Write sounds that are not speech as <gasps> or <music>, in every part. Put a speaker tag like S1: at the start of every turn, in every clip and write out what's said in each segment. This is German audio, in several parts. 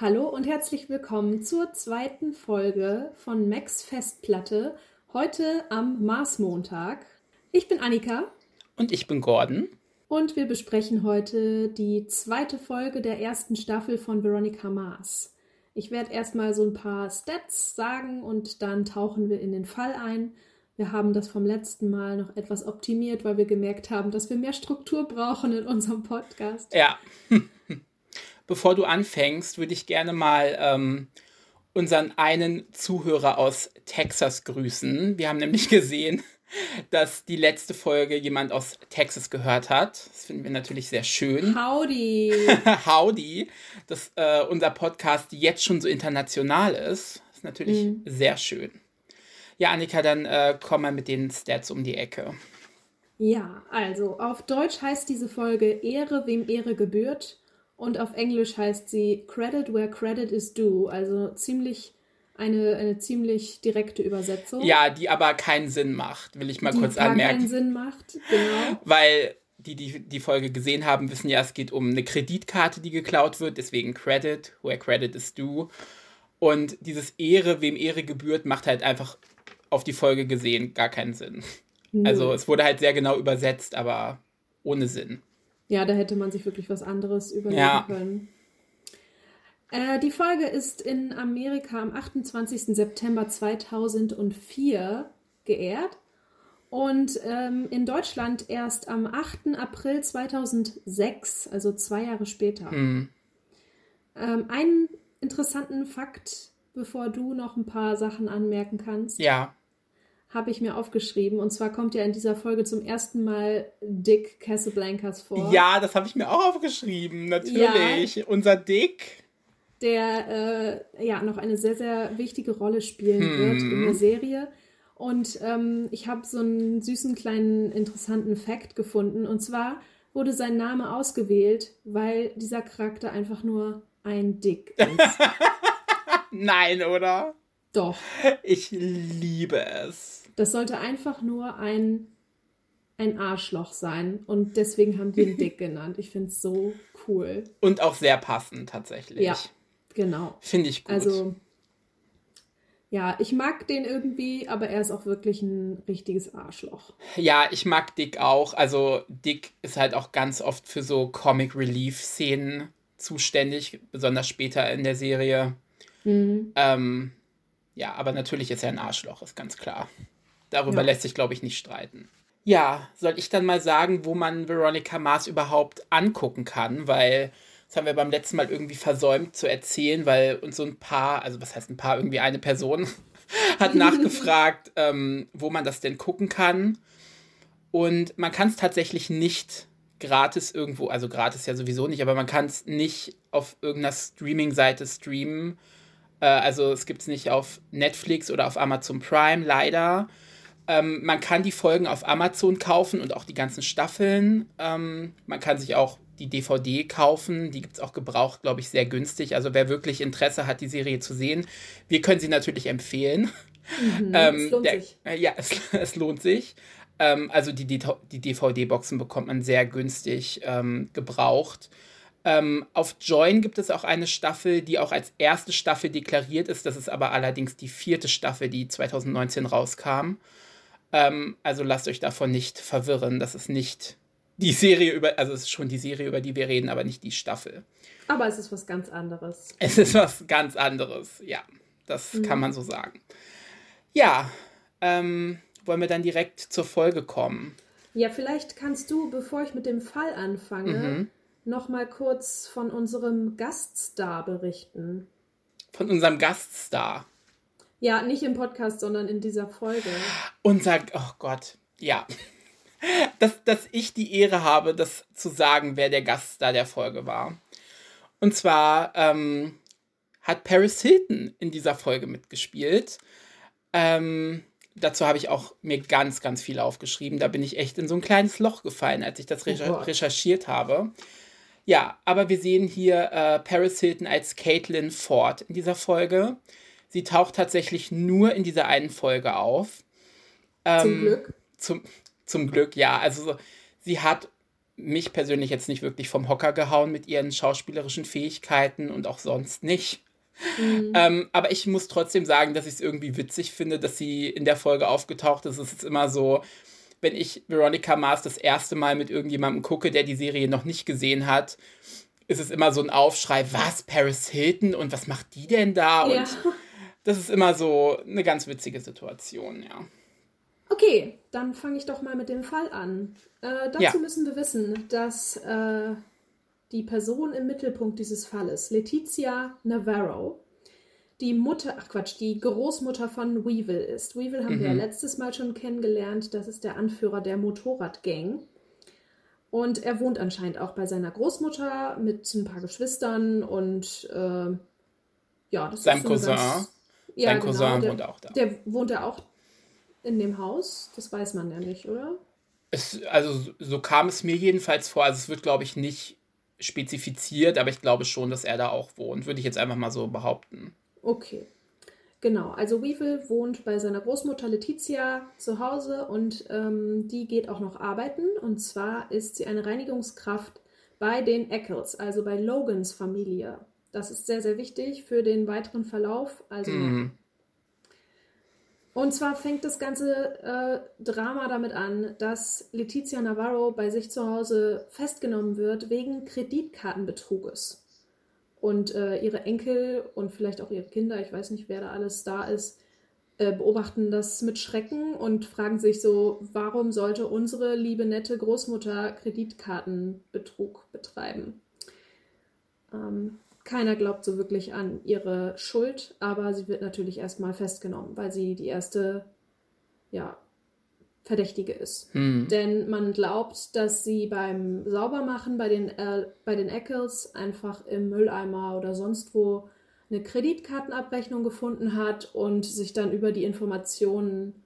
S1: Hallo und herzlich willkommen zur zweiten Folge von Max Festplatte, heute am Marsmontag. Ich bin Annika.
S2: Und ich bin Gordon.
S1: Und wir besprechen heute die zweite Folge der ersten Staffel von Veronica Mars. Ich werde erstmal so ein paar Stats sagen und dann tauchen wir in den Fall ein. Wir haben das vom letzten Mal noch etwas optimiert, weil wir gemerkt haben, dass wir mehr Struktur brauchen in unserem Podcast.
S2: Ja. <laughs> Bevor du anfängst, würde ich gerne mal ähm, unseren einen Zuhörer aus Texas grüßen. Wir haben nämlich <laughs> gesehen, dass die letzte Folge jemand aus Texas gehört hat. Das finden wir natürlich sehr schön.
S1: Howdy! <laughs>
S2: Howdy, dass äh, unser Podcast jetzt schon so international ist. Das ist natürlich mhm. sehr schön. Ja, Annika, dann äh, komm mal mit den Stats um die Ecke.
S1: Ja, also auf Deutsch heißt diese Folge Ehre, wem Ehre gebührt. Und auf Englisch heißt sie Credit where credit is due. Also ziemlich eine, eine ziemlich direkte Übersetzung.
S2: Ja, die aber keinen Sinn macht, will ich mal die kurz anmerken. keinen
S1: Sinn macht, genau.
S2: Weil die, die die Folge gesehen haben, wissen ja, es geht um eine Kreditkarte, die geklaut wird, deswegen Credit, where credit is due. Und dieses Ehre, wem Ehre gebührt, macht halt einfach auf die Folge gesehen gar keinen Sinn. Nö. Also es wurde halt sehr genau übersetzt, aber ohne Sinn.
S1: Ja, da hätte man sich wirklich was anderes überlegen ja. können. Äh, die Folge ist in Amerika am 28. September 2004 geehrt und ähm, in Deutschland erst am 8. April 2006, also zwei Jahre später. Hm. Ähm, einen interessanten Fakt, bevor du noch ein paar Sachen anmerken kannst.
S2: Ja
S1: habe ich mir aufgeschrieben. Und zwar kommt ja in dieser Folge zum ersten Mal Dick Casablancas vor.
S2: Ja, das habe ich mir auch aufgeschrieben, natürlich. Ja, Unser Dick.
S1: Der äh, ja noch eine sehr, sehr wichtige Rolle spielen hm. wird in der Serie. Und ähm, ich habe so einen süßen kleinen interessanten Fact gefunden. Und zwar wurde sein Name ausgewählt, weil dieser Charakter einfach nur ein Dick ist. <laughs>
S2: Nein, oder?
S1: Doch.
S2: Ich liebe es.
S1: Das sollte einfach nur ein, ein Arschloch sein. Und deswegen haben die ihn Dick <laughs> genannt. Ich finde es so cool.
S2: Und auch sehr passend tatsächlich.
S1: Ja, genau.
S2: Finde ich gut.
S1: Also, ja, ich mag den irgendwie, aber er ist auch wirklich ein richtiges Arschloch.
S2: Ja, ich mag Dick auch. Also, Dick ist halt auch ganz oft für so Comic Relief-Szenen zuständig, besonders später in der Serie. Mhm. Ähm, ja, aber natürlich ist er ein Arschloch, ist ganz klar. Darüber ja. lässt sich, glaube ich, nicht streiten. Ja, soll ich dann mal sagen, wo man Veronica Mars überhaupt angucken kann, weil das haben wir beim letzten Mal irgendwie versäumt zu erzählen, weil uns so ein paar, also was heißt ein paar, irgendwie eine Person <laughs> hat nachgefragt, <laughs> ähm, wo man das denn gucken kann. Und man kann es tatsächlich nicht gratis irgendwo, also gratis ja sowieso nicht, aber man kann es nicht auf irgendeiner Streaming-Seite streamen. Äh, also es gibt es nicht auf Netflix oder auf Amazon Prime, leider. Ähm, man kann die Folgen auf Amazon kaufen und auch die ganzen Staffeln. Ähm, man kann sich auch die DVD kaufen. Die gibt es auch gebraucht, glaube ich, sehr günstig. Also wer wirklich Interesse hat, die Serie zu sehen, wir können sie natürlich empfehlen.
S1: Mhm, <laughs> ähm, es lohnt
S2: der,
S1: sich.
S2: Äh, ja, <laughs> es, es, lohnt sich. Ähm, also die, die, die DVD-Boxen bekommt man sehr günstig ähm, gebraucht. Ähm, auf Join gibt es auch eine Staffel, die auch als erste Staffel deklariert ist. Das ist aber allerdings die vierte Staffel, die 2019 rauskam. Ähm, also lasst euch davon nicht verwirren. Das ist nicht die Serie über, also es ist schon die Serie, über die wir reden, aber nicht die Staffel.
S1: Aber es ist was ganz anderes.
S2: Es ist was ganz anderes, ja. Das mhm. kann man so sagen. Ja, ähm, wollen wir dann direkt zur Folge kommen?
S1: Ja, vielleicht kannst du, bevor ich mit dem Fall anfange, mhm. Noch mal kurz von unserem Gaststar berichten.
S2: Von unserem Gaststar.
S1: Ja, nicht im Podcast, sondern in dieser Folge.
S2: Unser, oh Gott, ja. Dass, dass ich die Ehre habe, das zu sagen, wer der Gaststar der Folge war. Und zwar ähm, hat Paris Hilton in dieser Folge mitgespielt. Ähm, dazu habe ich auch mir ganz, ganz viel aufgeschrieben. Da bin ich echt in so ein kleines Loch gefallen, als ich das oh recherchiert habe. Ja, aber wir sehen hier äh, Paris Hilton als Caitlin Ford in dieser Folge. Sie taucht tatsächlich nur in dieser einen Folge auf.
S1: Ähm, zum Glück.
S2: Zum, zum Glück, ja. Also sie hat mich persönlich jetzt nicht wirklich vom Hocker gehauen mit ihren schauspielerischen Fähigkeiten und auch sonst nicht. Mhm. Ähm, aber ich muss trotzdem sagen, dass ich es irgendwie witzig finde, dass sie in der Folge aufgetaucht ist. Es ist immer so, wenn ich Veronica Mars das erste Mal mit irgendjemandem gucke, der die Serie noch nicht gesehen hat, ist es immer so ein Aufschrei, was, Paris Hilton und was macht die denn da? Ja. Und das ist immer so eine ganz witzige Situation, ja.
S1: Okay, dann fange ich doch mal mit dem Fall an. Äh, dazu ja. müssen wir wissen, dass äh, die Person im Mittelpunkt dieses Falles, Letizia Navarro, die Mutter, ach Quatsch, die Großmutter von Weevil ist. Weevil haben mhm. wir ja letztes Mal schon kennengelernt. Das ist der Anführer der Motorradgang. Und er wohnt anscheinend auch bei seiner Großmutter mit ein paar Geschwistern und äh, ja, das Sein ist so Cousin. Ganz, ja, Sein genau, Cousin der, wohnt auch da. Der wohnt ja auch in dem Haus. Das weiß man ja nicht, oder?
S2: Es, also so kam es mir jedenfalls vor. Also es wird, glaube ich, nicht spezifiziert, aber ich glaube schon, dass er da auch wohnt. Würde ich jetzt einfach mal so behaupten.
S1: Okay. Genau, also Weevil wohnt bei seiner Großmutter Letizia zu Hause und ähm, die geht auch noch arbeiten. Und zwar ist sie eine Reinigungskraft bei den Eccles, also bei Logans Familie. Das ist sehr, sehr wichtig für den weiteren Verlauf. Also mhm. Und zwar fängt das ganze äh, Drama damit an, dass Letizia Navarro bei sich zu Hause festgenommen wird wegen Kreditkartenbetruges und äh, ihre Enkel und vielleicht auch ihre Kinder, ich weiß nicht, wer da alles da ist, äh, beobachten das mit Schrecken und fragen sich so, warum sollte unsere liebe nette Großmutter Kreditkartenbetrug betreiben? Ähm, keiner glaubt so wirklich an ihre Schuld, aber sie wird natürlich erstmal festgenommen, weil sie die erste ja, Verdächtige ist. Hm. Denn man glaubt, dass sie beim Saubermachen bei den, äh, bei den Eccles einfach im Mülleimer oder sonst wo eine Kreditkartenabrechnung gefunden hat und sich dann über die Informationen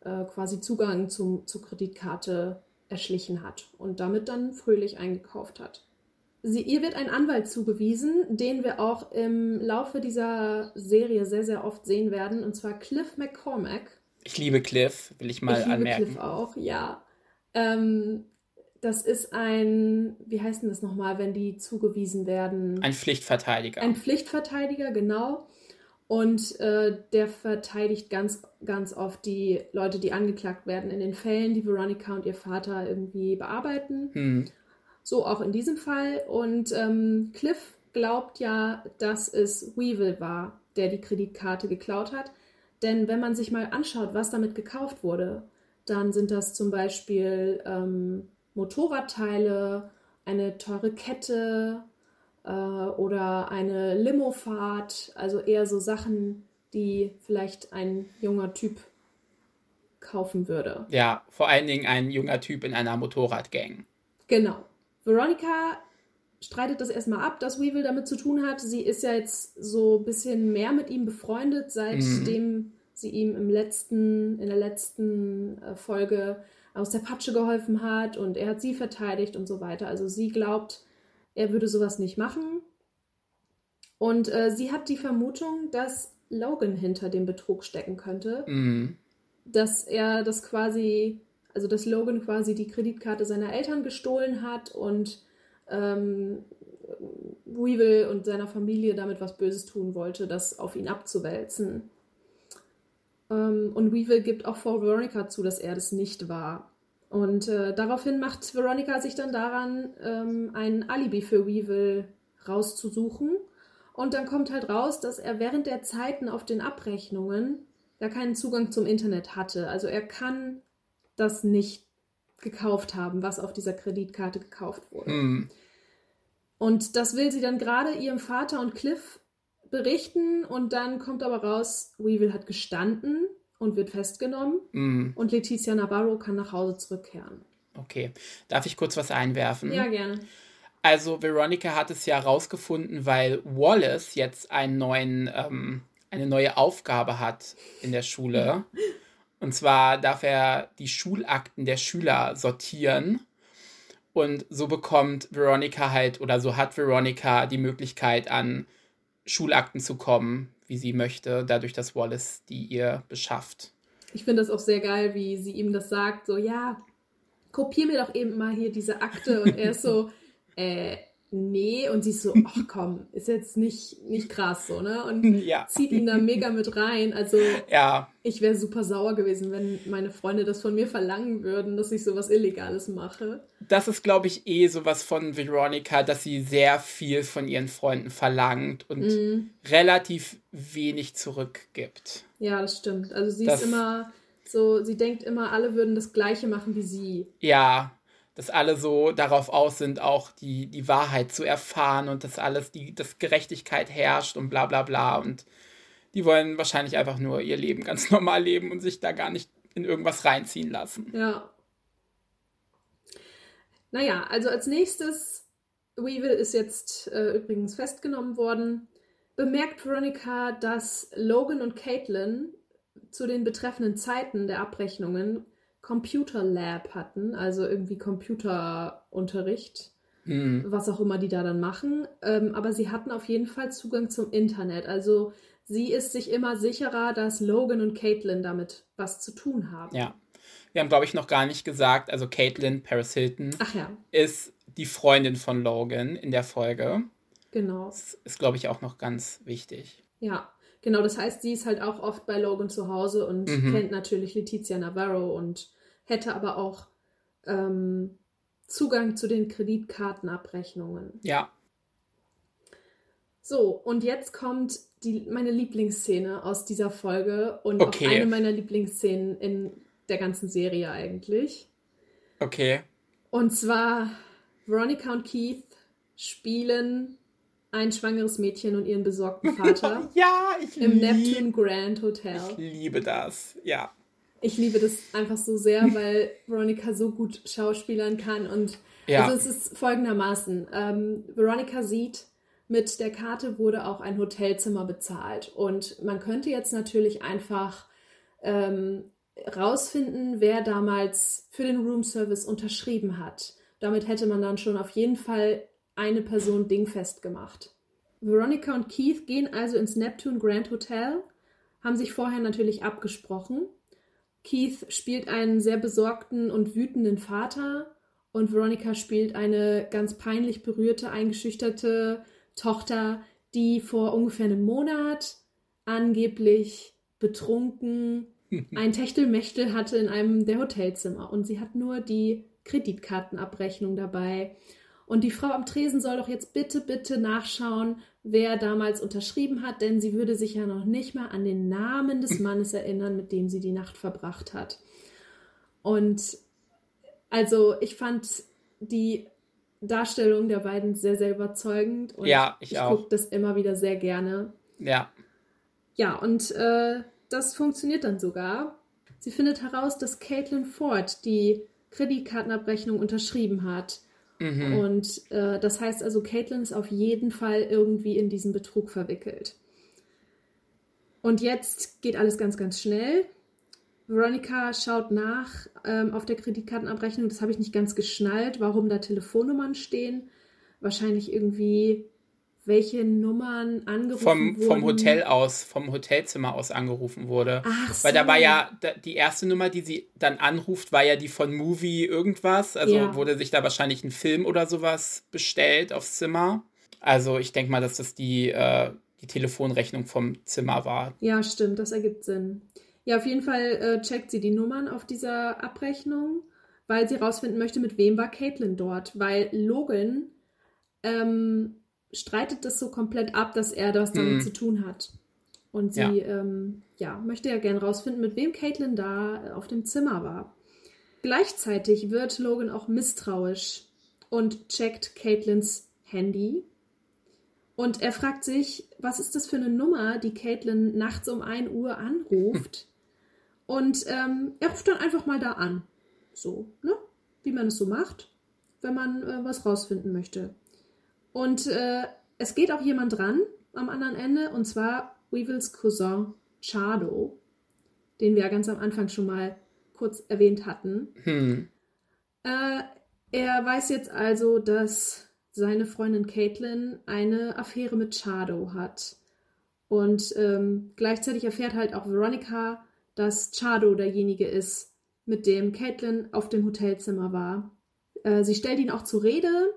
S1: äh, quasi Zugang zum, zur Kreditkarte erschlichen hat und damit dann fröhlich eingekauft hat. Sie, ihr wird ein Anwalt zugewiesen, den wir auch im Laufe dieser Serie sehr, sehr oft sehen werden, und zwar Cliff McCormack.
S2: Ich liebe Cliff, will ich mal ich liebe Cliff
S1: auch, ja. Ähm, das ist ein, wie heißt denn das nochmal, wenn die zugewiesen werden?
S2: Ein Pflichtverteidiger.
S1: Ein Pflichtverteidiger, genau. Und äh, der verteidigt ganz, ganz oft die Leute, die angeklagt werden in den Fällen, die Veronica und ihr Vater irgendwie bearbeiten. Hm. So auch in diesem Fall. Und ähm, Cliff glaubt ja, dass es Weevil war, der die Kreditkarte geklaut hat. Denn wenn man sich mal anschaut, was damit gekauft wurde, dann sind das zum Beispiel ähm, Motorradteile, eine teure Kette äh, oder eine Limofahrt, also eher so Sachen, die vielleicht ein junger Typ kaufen würde.
S2: Ja, vor allen Dingen ein junger Typ in einer Motorradgang.
S1: Genau. Veronica streitet das erstmal ab, dass Weevil damit zu tun hat. Sie ist ja jetzt so ein bisschen mehr mit ihm befreundet, seitdem mhm. sie ihm im letzten, in der letzten äh, Folge aus der Patsche geholfen hat und er hat sie verteidigt und so weiter. Also sie glaubt, er würde sowas nicht machen. Und äh, sie hat die Vermutung, dass Logan hinter dem Betrug stecken könnte. Mhm. Dass er das quasi, also dass Logan quasi die Kreditkarte seiner Eltern gestohlen hat und ähm, Weevil und seiner Familie damit was Böses tun wollte, das auf ihn abzuwälzen. Ähm, und Weevil gibt auch vor Veronica zu, dass er das nicht war. Und äh, daraufhin macht Veronica sich dann daran, ähm, ein Alibi für Weevil rauszusuchen. Und dann kommt halt raus, dass er während der Zeiten auf den Abrechnungen gar keinen Zugang zum Internet hatte. Also er kann das nicht gekauft haben, was auf dieser Kreditkarte gekauft wurde. Mhm. Und das will sie dann gerade ihrem Vater und Cliff berichten und dann kommt aber raus, Weevil hat gestanden und wird festgenommen mhm. und Letizia Navarro kann nach Hause zurückkehren.
S2: Okay. Darf ich kurz was einwerfen?
S1: Ja, gerne.
S2: Also Veronica hat es ja herausgefunden, weil Wallace jetzt einen neuen, ähm, eine neue Aufgabe hat in der Schule. <laughs> Und zwar darf er die Schulakten der Schüler sortieren. Und so bekommt Veronica halt, oder so hat Veronica die Möglichkeit, an Schulakten zu kommen, wie sie möchte, dadurch, dass Wallace die ihr beschafft.
S1: Ich finde das auch sehr geil, wie sie ihm das sagt, so, ja, kopier mir doch eben mal hier diese Akte. Und er ist so, <laughs> äh, nee. Und sie ist so, ach komm, ist jetzt nicht, nicht krass so, ne? Und <laughs> ja. zieht ihn da mega mit rein. Also <laughs> ja. ich wäre super sauer gewesen, wenn meine Freunde das von mir verlangen würden, dass ich sowas Illegales mache.
S2: Das ist, glaube ich, eh sowas von Veronica, dass sie sehr viel von ihren Freunden verlangt und mm. relativ wenig zurückgibt.
S1: Ja, das stimmt. Also sie das, ist immer so, sie denkt immer, alle würden das Gleiche machen wie sie.
S2: Ja, dass alle so darauf aus sind, auch die, die Wahrheit zu erfahren und dass alles, die, dass Gerechtigkeit herrscht und bla bla bla. Und die wollen wahrscheinlich einfach nur ihr Leben ganz <laughs> normal leben und sich da gar nicht in irgendwas reinziehen lassen.
S1: Ja. Naja, also als nächstes, Weevil ist jetzt äh, übrigens festgenommen worden, bemerkt Veronica, dass Logan und Caitlin zu den betreffenden Zeiten der Abrechnungen Computer Lab hatten, also irgendwie Computerunterricht, mhm. was auch immer die da dann machen. Ähm, aber sie hatten auf jeden Fall Zugang zum Internet. Also sie ist sich immer sicherer, dass Logan und Caitlin damit was zu tun haben.
S2: Ja. Wir haben, glaube ich, noch gar nicht gesagt, also Caitlin, Paris Hilton,
S1: ja.
S2: ist die Freundin von Logan in der Folge.
S1: Genau.
S2: Das ist, glaube ich, auch noch ganz wichtig.
S1: Ja, genau. Das heißt, sie ist halt auch oft bei Logan zu Hause und mhm. kennt natürlich Letizia Navarro und hätte aber auch ähm, Zugang zu den Kreditkartenabrechnungen.
S2: Ja.
S1: So, und jetzt kommt die, meine Lieblingsszene aus dieser Folge und okay. auch eine meiner Lieblingsszenen in der ganzen Serie eigentlich.
S2: Okay.
S1: Und zwar Veronica und Keith spielen ein schwangeres Mädchen und ihren besorgten Vater. <laughs>
S2: ja, ich
S1: Im Neptune Grand Hotel.
S2: Ich liebe das, ja.
S1: Ich liebe das einfach so sehr, <laughs> weil Veronica so gut schauspielern kann. Und ja. also es ist folgendermaßen: ähm, Veronica sieht, mit der Karte wurde auch ein Hotelzimmer bezahlt. Und man könnte jetzt natürlich einfach ähm, rausfinden, wer damals für den Roomservice unterschrieben hat. Damit hätte man dann schon auf jeden Fall eine Person dingfest gemacht. Veronica und Keith gehen also ins Neptune Grand Hotel, haben sich vorher natürlich abgesprochen Keith spielt einen sehr besorgten und wütenden Vater und Veronica spielt eine ganz peinlich berührte, eingeschüchterte Tochter, die vor ungefähr einem Monat angeblich betrunken <laughs> ein Techtelmechtel hatte in einem der Hotelzimmer. Und sie hat nur die Kreditkartenabrechnung dabei und die Frau am Tresen soll doch jetzt bitte, bitte nachschauen, wer damals unterschrieben hat, denn sie würde sich ja noch nicht mal an den Namen des Mannes erinnern, mit dem sie die Nacht verbracht hat. Und also ich fand die Darstellung der beiden sehr, sehr überzeugend und
S2: ja, ich, ich gucke
S1: das immer wieder sehr gerne.
S2: Ja.
S1: Ja, und äh, das funktioniert dann sogar. Sie findet heraus, dass Caitlin Ford die Kreditkartenabrechnung unterschrieben hat. Mhm. Und äh, das heißt also, Caitlin ist auf jeden Fall irgendwie in diesen Betrug verwickelt. Und jetzt geht alles ganz, ganz schnell. Veronica schaut nach ähm, auf der Kreditkartenabrechnung. Das habe ich nicht ganz geschnallt, warum da Telefonnummern stehen. Wahrscheinlich irgendwie welche Nummern angerufen
S2: vom,
S1: wurden.
S2: Vom Hotel aus, vom Hotelzimmer aus angerufen wurde.
S1: Ach so.
S2: Weil da war ja, die erste Nummer, die sie dann anruft, war ja die von Movie irgendwas. Also ja. wurde sich da wahrscheinlich ein Film oder sowas bestellt aufs Zimmer. Also ich denke mal, dass das die, äh, die Telefonrechnung vom Zimmer war.
S1: Ja, stimmt, das ergibt Sinn. Ja, auf jeden Fall äh, checkt sie die Nummern auf dieser Abrechnung, weil sie rausfinden möchte, mit wem war Caitlin dort. Weil Logan ähm, streitet das so komplett ab, dass er das damit mhm. zu tun hat. Und sie ja. Ähm, ja, möchte ja gern rausfinden, mit wem Caitlin da auf dem Zimmer war. Gleichzeitig wird Logan auch misstrauisch und checkt Caitlins Handy. Und er fragt sich, was ist das für eine Nummer, die Caitlin nachts um 1 Uhr anruft? <laughs> und ähm, er ruft dann einfach mal da an. So, ne? Wie man es so macht, wenn man äh, was rausfinden möchte. Und äh, es geht auch jemand dran am anderen Ende, und zwar Weevils Cousin Chado, den wir ja ganz am Anfang schon mal kurz erwähnt hatten.
S2: Hm.
S1: Äh, er weiß jetzt also, dass seine Freundin Caitlin eine Affäre mit Chado hat. Und ähm, gleichzeitig erfährt halt auch Veronica, dass Chado derjenige ist, mit dem Caitlin auf dem Hotelzimmer war. Äh, sie stellt ihn auch zur Rede,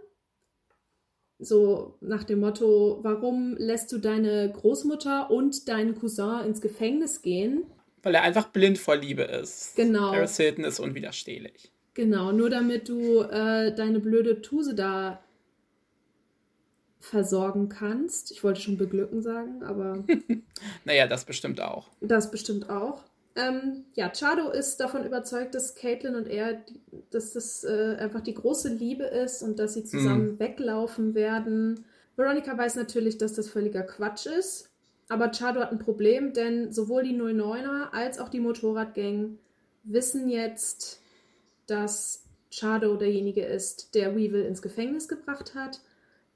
S1: so nach dem Motto, warum lässt du deine Großmutter und deinen Cousin ins Gefängnis gehen?
S2: Weil er einfach blind vor Liebe ist. Genau. Paris Hilton ist unwiderstehlich.
S1: Genau, nur damit du äh, deine blöde Tuse da versorgen kannst. Ich wollte schon beglücken sagen, aber. <laughs>
S2: naja, das bestimmt auch.
S1: Das bestimmt auch. Ähm, ja, Chado ist davon überzeugt, dass Caitlin und er, dass das äh, einfach die große Liebe ist und dass sie zusammen mm. weglaufen werden. Veronica weiß natürlich, dass das völliger Quatsch ist. Aber Chado hat ein Problem, denn sowohl die 09er als auch die Motorradgang wissen jetzt, dass Chado derjenige ist, der Weevil ins Gefängnis gebracht hat,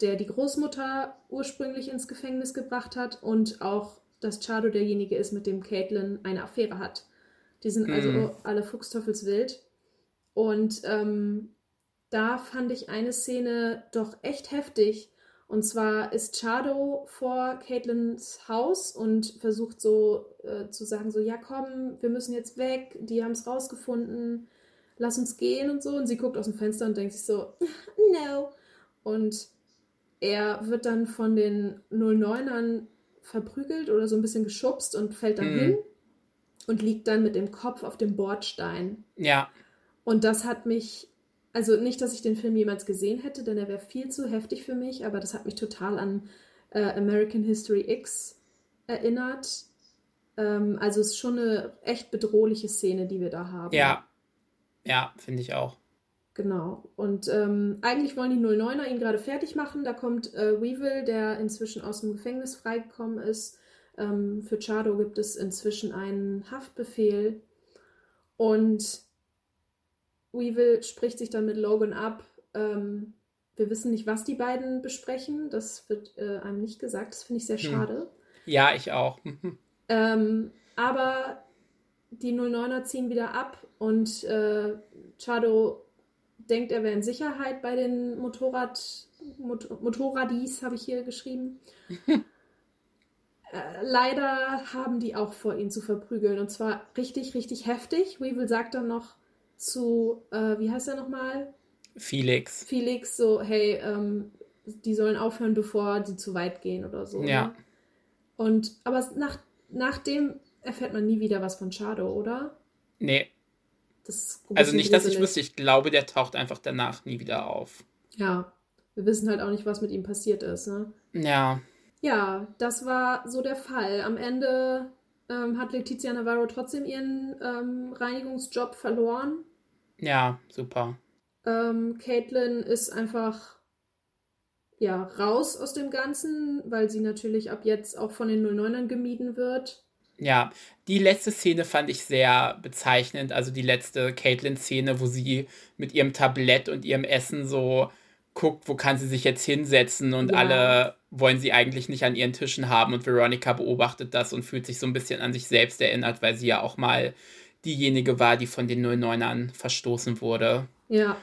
S1: der die Großmutter ursprünglich ins Gefängnis gebracht hat und auch, dass Chado derjenige ist, mit dem Caitlin eine Affäre hat. Die sind also mhm. alle fuchsteufelswild. Und ähm, da fand ich eine Szene doch echt heftig. Und zwar ist Chado vor Caitlins Haus und versucht so äh, zu sagen, so, ja komm, wir müssen jetzt weg, die haben es rausgefunden, lass uns gehen und so. Und sie guckt aus dem Fenster und denkt sich so, <laughs> no. Und er wird dann von den 09ern verprügelt oder so ein bisschen geschubst und fällt dann mhm. hin und liegt dann mit dem Kopf auf dem Bordstein. Ja. Und das hat mich, also nicht, dass ich den Film jemals gesehen hätte, denn er wäre viel zu heftig für mich, aber das hat mich total an äh, American History X erinnert. Ähm, also es ist schon eine echt bedrohliche Szene, die wir da haben.
S2: Ja, ja, finde ich auch.
S1: Genau. Und ähm, eigentlich wollen die 09er ihn gerade fertig machen. Da kommt äh, Weevil, der inzwischen aus dem Gefängnis freigekommen ist. Ähm, für Chado gibt es inzwischen einen Haftbefehl. Und Weevil spricht sich dann mit Logan ab. Ähm, wir wissen nicht, was die beiden besprechen. Das wird äh, einem nicht gesagt. Das finde ich sehr hm. schade.
S2: Ja, ich auch.
S1: ähm, aber die 09er ziehen wieder ab und äh, Chado denkt, er wäre in Sicherheit bei den Motorrad, Mot Motorradis, habe ich hier geschrieben. <laughs> äh, leider haben die auch vor, ihn zu verprügeln. Und zwar richtig, richtig heftig. Weevil sagt dann noch zu, äh, wie heißt er nochmal?
S2: Felix.
S1: Felix, so, hey, ähm, die sollen aufhören, bevor sie zu weit gehen oder so. Ja. Ne? Und, aber nach, nachdem erfährt man nie wieder was von Chado, oder?
S2: Nee. Also nicht, dass ich wüsste, ich glaube, der taucht einfach danach nie wieder auf.
S1: Ja, wir wissen halt auch nicht, was mit ihm passiert ist, ne? Ja. Ja, das war so der Fall. Am Ende ähm, hat Letizia Navarro trotzdem ihren ähm, Reinigungsjob verloren.
S2: Ja, super.
S1: Ähm, Caitlin ist einfach ja raus aus dem Ganzen, weil sie natürlich ab jetzt auch von den 09ern gemieden wird.
S2: Ja, die letzte Szene fand ich sehr bezeichnend. Also die letzte Caitlin-Szene, wo sie mit ihrem Tablett und ihrem Essen so guckt, wo kann sie sich jetzt hinsetzen und ja. alle wollen sie eigentlich nicht an ihren Tischen haben und Veronica beobachtet das und fühlt sich so ein bisschen an sich selbst erinnert, weil sie ja auch mal diejenige war, die von den 09ern verstoßen wurde. Ja.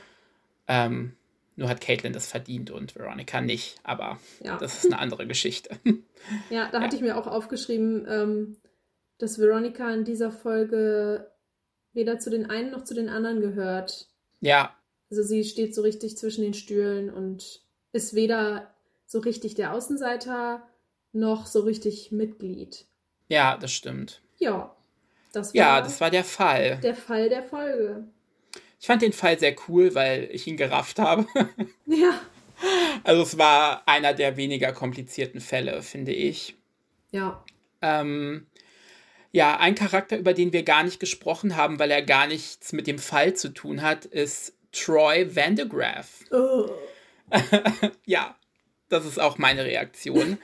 S2: Ähm, nur hat Caitlin das verdient und Veronica nicht, aber ja. das ist eine andere <laughs> Geschichte.
S1: Ja, da hatte ich mir auch aufgeschrieben, ähm, dass Veronica in dieser Folge weder zu den einen noch zu den anderen gehört. Ja. Also sie steht so richtig zwischen den Stühlen und ist weder so richtig der Außenseiter noch so richtig Mitglied.
S2: Ja, das stimmt.
S1: Ja.
S2: Das war ja, das war der Fall.
S1: Der Fall der Folge.
S2: Ich fand den Fall sehr cool, weil ich ihn gerafft habe. <laughs> ja. Also es war einer der weniger komplizierten Fälle, finde ich. Ja. Ähm, ja, ein Charakter, über den wir gar nicht gesprochen haben, weil er gar nichts mit dem Fall zu tun hat, ist Troy Vandegraaff. Oh. <laughs> ja, das ist auch meine Reaktion.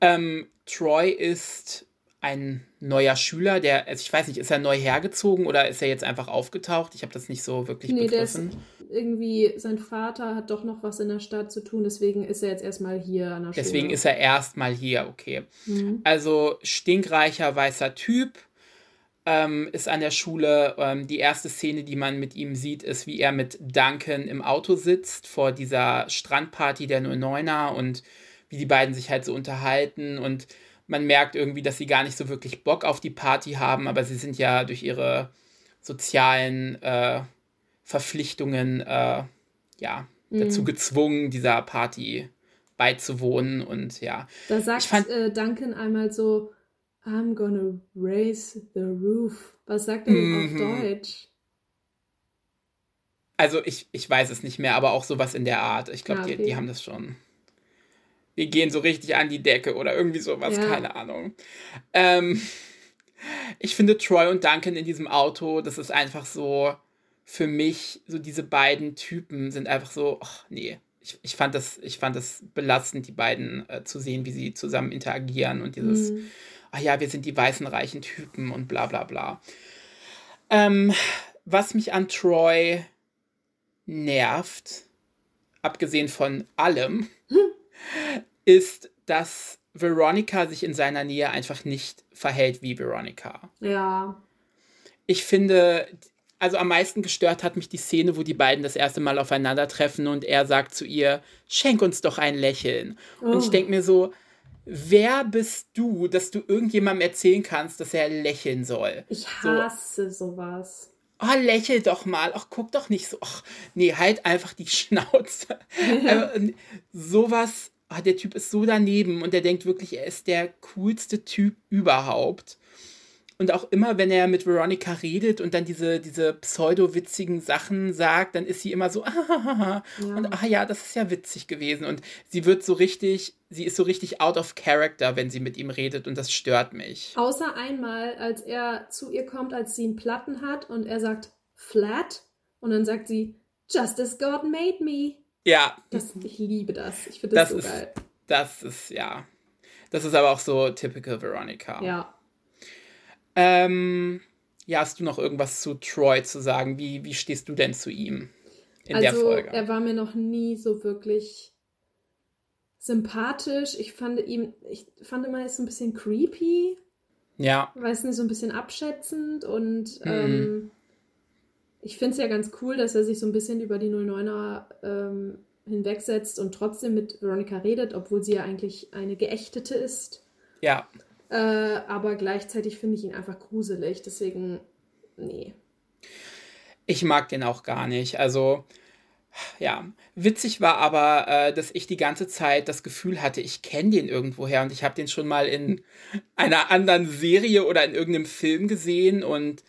S2: ähm, Troy ist ein neuer Schüler, der, also ich weiß nicht, ist er neu hergezogen oder ist er jetzt einfach aufgetaucht? Ich habe das nicht so wirklich nee, begriffen.
S1: Der ist irgendwie, sein Vater hat doch noch was in der Stadt zu tun, deswegen ist er jetzt erstmal hier an der
S2: Schule. Deswegen ist er erstmal hier, okay. Mhm. Also stinkreicher weißer Typ, ähm, ist an der Schule. Ähm, die erste Szene, die man mit ihm sieht, ist, wie er mit Duncan im Auto sitzt vor dieser Strandparty der 09er und wie die beiden sich halt so unterhalten und man merkt irgendwie, dass sie gar nicht so wirklich Bock auf die Party haben, aber sie sind ja durch ihre sozialen äh, Verpflichtungen äh, ja, mhm. dazu gezwungen, dieser Party beizuwohnen. Und ja.
S1: Da sagt fand, äh, Duncan einmal so, I'm gonna raise the roof. Was sagt er denn auf mhm. Deutsch?
S2: Also ich, ich weiß es nicht mehr, aber auch sowas in der Art. Ich glaube, ah, okay. die, die haben das schon. Wir gehen so richtig an die Decke oder irgendwie sowas, ja. keine Ahnung. Ähm, ich finde Troy und Duncan in diesem Auto, das ist einfach so für mich, so diese beiden Typen sind einfach so, ach nee, ich, ich, fand das, ich fand das belastend, die beiden äh, zu sehen, wie sie zusammen interagieren und dieses, mhm. ach ja, wir sind die weißen, reichen Typen und bla bla bla. Ähm, was mich an Troy nervt, abgesehen von allem, <laughs> ist, dass Veronica sich in seiner Nähe einfach nicht verhält wie Veronica.
S1: Ja.
S2: Ich finde, also am meisten gestört hat mich die Szene, wo die beiden das erste Mal aufeinandertreffen und er sagt zu ihr, schenk uns doch ein Lächeln. Oh. Und ich oh. denke mir so, wer bist du, dass du irgendjemandem erzählen kannst, dass er lächeln soll?
S1: Ich hasse so. sowas.
S2: Oh, lächel doch mal. Ach, guck doch nicht so. Ach, nee, halt einfach die <laughs> Schnauze. <laughs> Also, sowas, oh, der Typ ist so daneben und er denkt wirklich, er ist der coolste Typ überhaupt. Und auch immer, wenn er mit Veronica redet und dann diese, diese pseudo-witzigen Sachen sagt, dann ist sie immer so, <laughs> ah, ja. und ah ja, das ist ja witzig gewesen. Und sie wird so richtig, sie ist so richtig out of character, wenn sie mit ihm redet und das stört mich.
S1: Außer einmal, als er zu ihr kommt, als sie einen Platten hat und er sagt flat und dann sagt sie, just as God made me.
S2: Ja.
S1: Das, ich liebe das. Ich finde das, das, so
S2: ist,
S1: geil.
S2: Das ist, ja. Das ist aber auch so typical Veronica.
S1: Ja.
S2: Ähm, ja, hast du noch irgendwas zu Troy zu sagen? Wie, wie stehst du denn zu ihm in also, der Folge?
S1: Er war mir noch nie so wirklich sympathisch. Ich fand ihm, ich fand immer, er ist so ein bisschen creepy.
S2: Ja.
S1: Weiß nicht, so ein bisschen abschätzend und mhm. ähm, ich finde es ja ganz cool, dass er sich so ein bisschen über die 09er ähm, hinwegsetzt und trotzdem mit Veronica redet, obwohl sie ja eigentlich eine Geächtete ist.
S2: Ja.
S1: Äh, aber gleichzeitig finde ich ihn einfach gruselig, deswegen, nee.
S2: Ich mag den auch gar nicht. Also, ja, witzig war aber, äh, dass ich die ganze Zeit das Gefühl hatte, ich kenne den irgendwoher und ich habe den schon mal in einer anderen Serie oder in irgendeinem Film gesehen und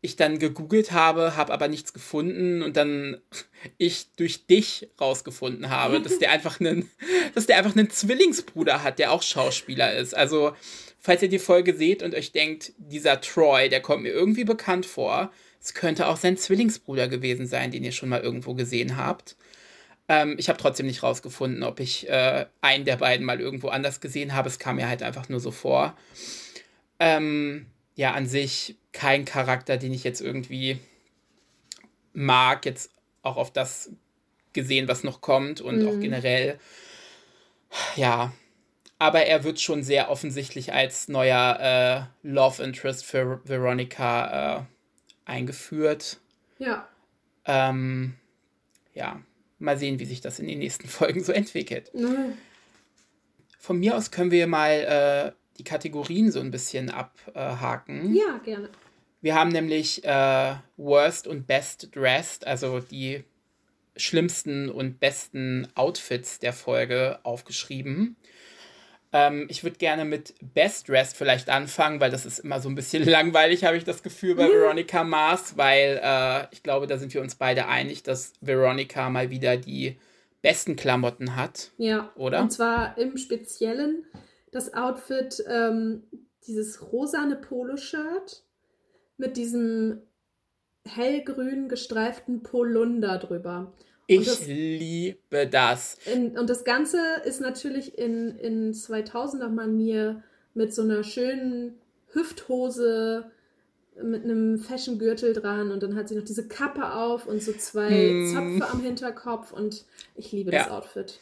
S2: ich dann gegoogelt habe, habe aber nichts gefunden und dann <laughs> ich durch dich rausgefunden habe, dass der <laughs> einfach einen, dass der einfach einen Zwillingsbruder hat, der auch Schauspieler ist. Also falls ihr die Folge seht und euch denkt, dieser Troy, der kommt mir irgendwie bekannt vor, es könnte auch sein Zwillingsbruder gewesen sein, den ihr schon mal irgendwo gesehen habt. Ähm, ich habe trotzdem nicht rausgefunden, ob ich äh, einen der beiden mal irgendwo anders gesehen habe. Es kam mir halt einfach nur so vor. Ähm, ja, an sich kein Charakter, den ich jetzt irgendwie mag, jetzt auch auf das gesehen, was noch kommt und mhm. auch generell. Ja, aber er wird schon sehr offensichtlich als neuer äh, Love Interest für Veronica äh, eingeführt.
S1: Ja.
S2: Ähm, ja, mal sehen, wie sich das in den nächsten <laughs> Folgen so entwickelt. Mhm. Von mir aus können wir mal äh, die Kategorien so ein bisschen abhaken.
S1: ja, gerne.
S2: Wir haben nämlich äh, Worst und Best Dressed, also die schlimmsten und besten Outfits der Folge aufgeschrieben. Ähm, ich würde gerne mit Best Dressed vielleicht anfangen, weil das ist immer so ein bisschen <laughs> langweilig, habe ich das Gefühl, bei Veronica Mars, weil äh, ich glaube, da sind wir uns beide einig, dass Veronica mal wieder die besten Klamotten hat.
S1: Ja.
S2: Oder?
S1: Und zwar im Speziellen das Outfit, ähm, dieses rosane Poloshirt mit diesem hellgrün gestreiften Polunder drüber.
S2: Ich das, liebe das.
S1: In, und das Ganze ist natürlich in, in 2000er Manier mit so einer schönen Hüfthose mit einem Fashion-Gürtel dran und dann hat sie noch diese Kappe auf und so zwei mm. Zöpfe am Hinterkopf und ich liebe ja. das Outfit.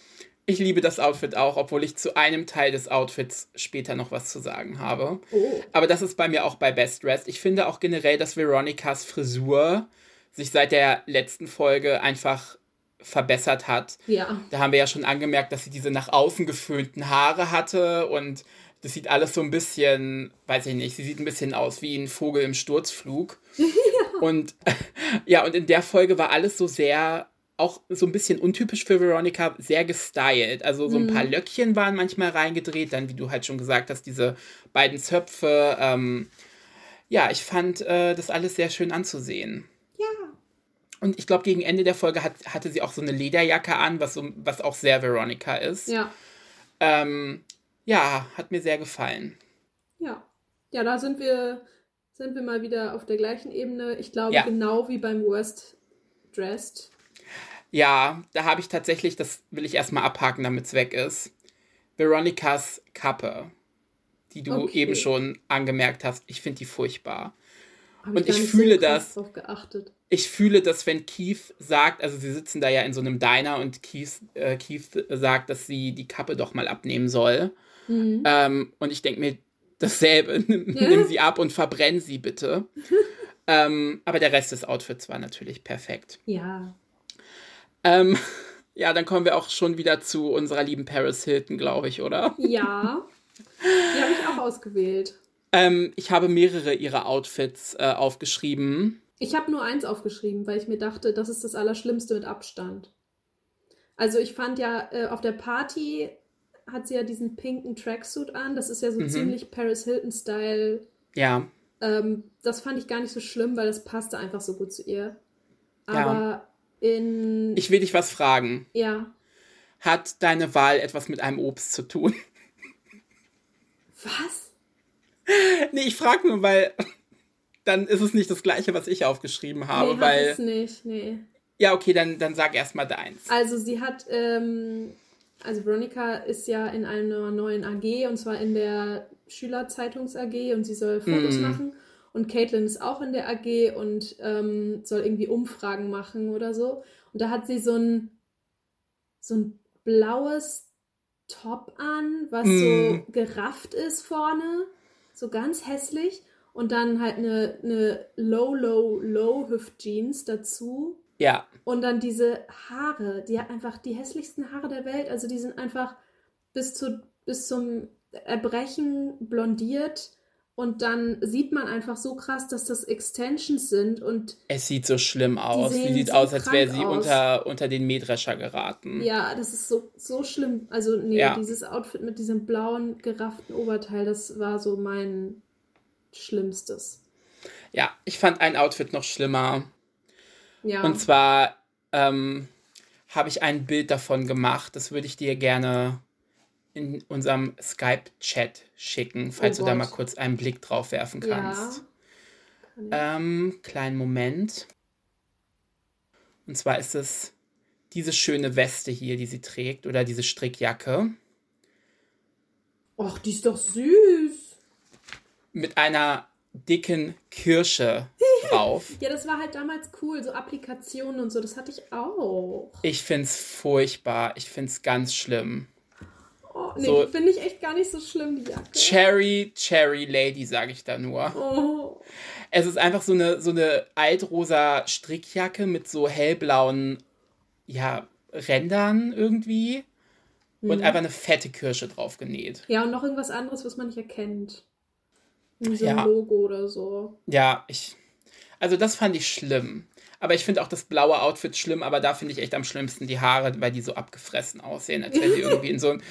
S2: Ich liebe das Outfit auch, obwohl ich zu einem Teil des Outfits später noch was zu sagen habe.
S1: Oh.
S2: Aber das ist bei mir auch bei Best Dressed. Ich finde auch generell, dass Veronicas Frisur sich seit der letzten Folge einfach verbessert hat.
S1: Ja.
S2: Da haben wir ja schon angemerkt, dass sie diese nach außen geföhnten Haare hatte und das sieht alles so ein bisschen, weiß ich nicht, sie sieht ein bisschen aus wie ein Vogel im Sturzflug. ja. <laughs> Und <laughs> ja, und in der Folge war alles so sehr auch so ein bisschen untypisch für Veronica, sehr gestylt. Also so ein mhm. paar Löckchen waren manchmal reingedreht, dann, wie du halt schon gesagt hast, diese beiden Zöpfe. Ähm, ja, ich fand äh, das alles sehr schön anzusehen.
S1: Ja.
S2: Und ich glaube, gegen Ende der Folge hat, hatte sie auch so eine Lederjacke an, was, so, was auch sehr Veronica ist.
S1: Ja.
S2: Ähm, ja, hat mir sehr gefallen.
S1: Ja. Ja, da sind wir, sind wir mal wieder auf der gleichen Ebene. Ich glaube, ja. genau wie beim Worst Dressed
S2: ja, da habe ich tatsächlich, das will ich erstmal abhaken, damit es weg ist. Veronicas Kappe, die du okay. eben schon angemerkt hast. Ich finde die furchtbar. Hab und ich, ich fühle so das. Ich fühle das, wenn Keith sagt, also sie sitzen da ja in so einem Diner und Keith, äh, Keith sagt, dass sie die Kappe doch mal abnehmen soll. Mhm. Ähm, und ich denke mir dasselbe, <laughs> nimm sie ab und verbrenn sie bitte. <laughs> ähm, aber der Rest des Outfits war natürlich perfekt.
S1: Ja.
S2: Ähm, <laughs> ja, dann kommen wir auch schon wieder zu unserer lieben Paris Hilton, glaube ich, oder?
S1: Ja. Die habe ich auch ausgewählt.
S2: Ähm, ich habe mehrere ihrer Outfits äh, aufgeschrieben.
S1: Ich habe nur eins aufgeschrieben, weil ich mir dachte, das ist das Allerschlimmste mit Abstand. Also ich fand ja, äh, auf der Party hat sie ja diesen pinken Tracksuit an. Das ist ja so mhm. ziemlich Paris Hilton-Style.
S2: Ja.
S1: Ähm, das fand ich gar nicht so schlimm, weil das passte einfach so gut zu ihr. Aber ja in.
S2: Ich will dich was fragen.
S1: Ja.
S2: Hat deine Wahl etwas mit einem Obst zu tun? <laughs>
S1: Was?
S2: Nee, ich frage nur, weil <laughs> dann ist es nicht das gleiche, was ich aufgeschrieben habe. Nee, weil,
S1: es nicht, nee.
S2: Ja, okay, dann, dann sag erst mal deins.
S1: Also sie hat, ähm, also Veronica ist ja in einer neuen AG und zwar in der Schülerzeitungs AG und sie soll Fotos mm. machen. Und Caitlin ist auch in der AG und ähm, soll irgendwie Umfragen machen oder so. Und da hat sie so ein, so ein blaues Top an, was mm. so gerafft ist vorne. So ganz hässlich. Und dann halt eine, eine Low, Low, Low Hüft-Jeans dazu.
S2: Ja.
S1: Und dann diese Haare. Die hat einfach die hässlichsten Haare der Welt. Also die sind einfach bis, zu, bis zum Erbrechen blondiert und dann sieht man einfach so krass, dass das Extensions sind und.
S2: Es sieht so schlimm aus. Sie sieht so aus, als wäre sie unter, unter den Mähdrescher geraten.
S1: Ja, das ist so, so schlimm. Also, nee, ja. dieses Outfit mit diesem blauen, gerafften Oberteil, das war so mein Schlimmstes.
S2: Ja, ich fand ein Outfit noch schlimmer.
S1: Ja.
S2: Und zwar ähm, habe ich ein Bild davon gemacht. Das würde ich dir gerne in unserem Skype-Chat schicken, falls oh du da mal kurz einen Blick drauf werfen kannst. Ja. Ähm, kleinen Moment. Und zwar ist es diese schöne Weste hier, die sie trägt, oder diese Strickjacke.
S1: Ach, die ist doch süß.
S2: Mit einer dicken Kirsche <laughs> drauf.
S1: ja, das war halt damals cool, so Applikationen und so, das hatte ich auch.
S2: Ich find's furchtbar, ich find's ganz schlimm.
S1: Nee, so, finde ich echt gar nicht so schlimm, die Jacke.
S2: Cherry, Cherry Lady, sage ich da nur.
S1: Oh.
S2: Es ist einfach so eine, so eine altrosa Strickjacke mit so hellblauen, ja, Rändern irgendwie. Mhm. Und einfach eine fette Kirsche drauf genäht.
S1: Ja, und noch irgendwas anderes, was man nicht erkennt. Wie so ja. ein Logo oder so.
S2: Ja, ich. Also, das fand ich schlimm. Aber ich finde auch das blaue Outfit schlimm, aber da finde ich echt am schlimmsten die Haare, weil die so abgefressen aussehen, als wären die <laughs> irgendwie in so ein.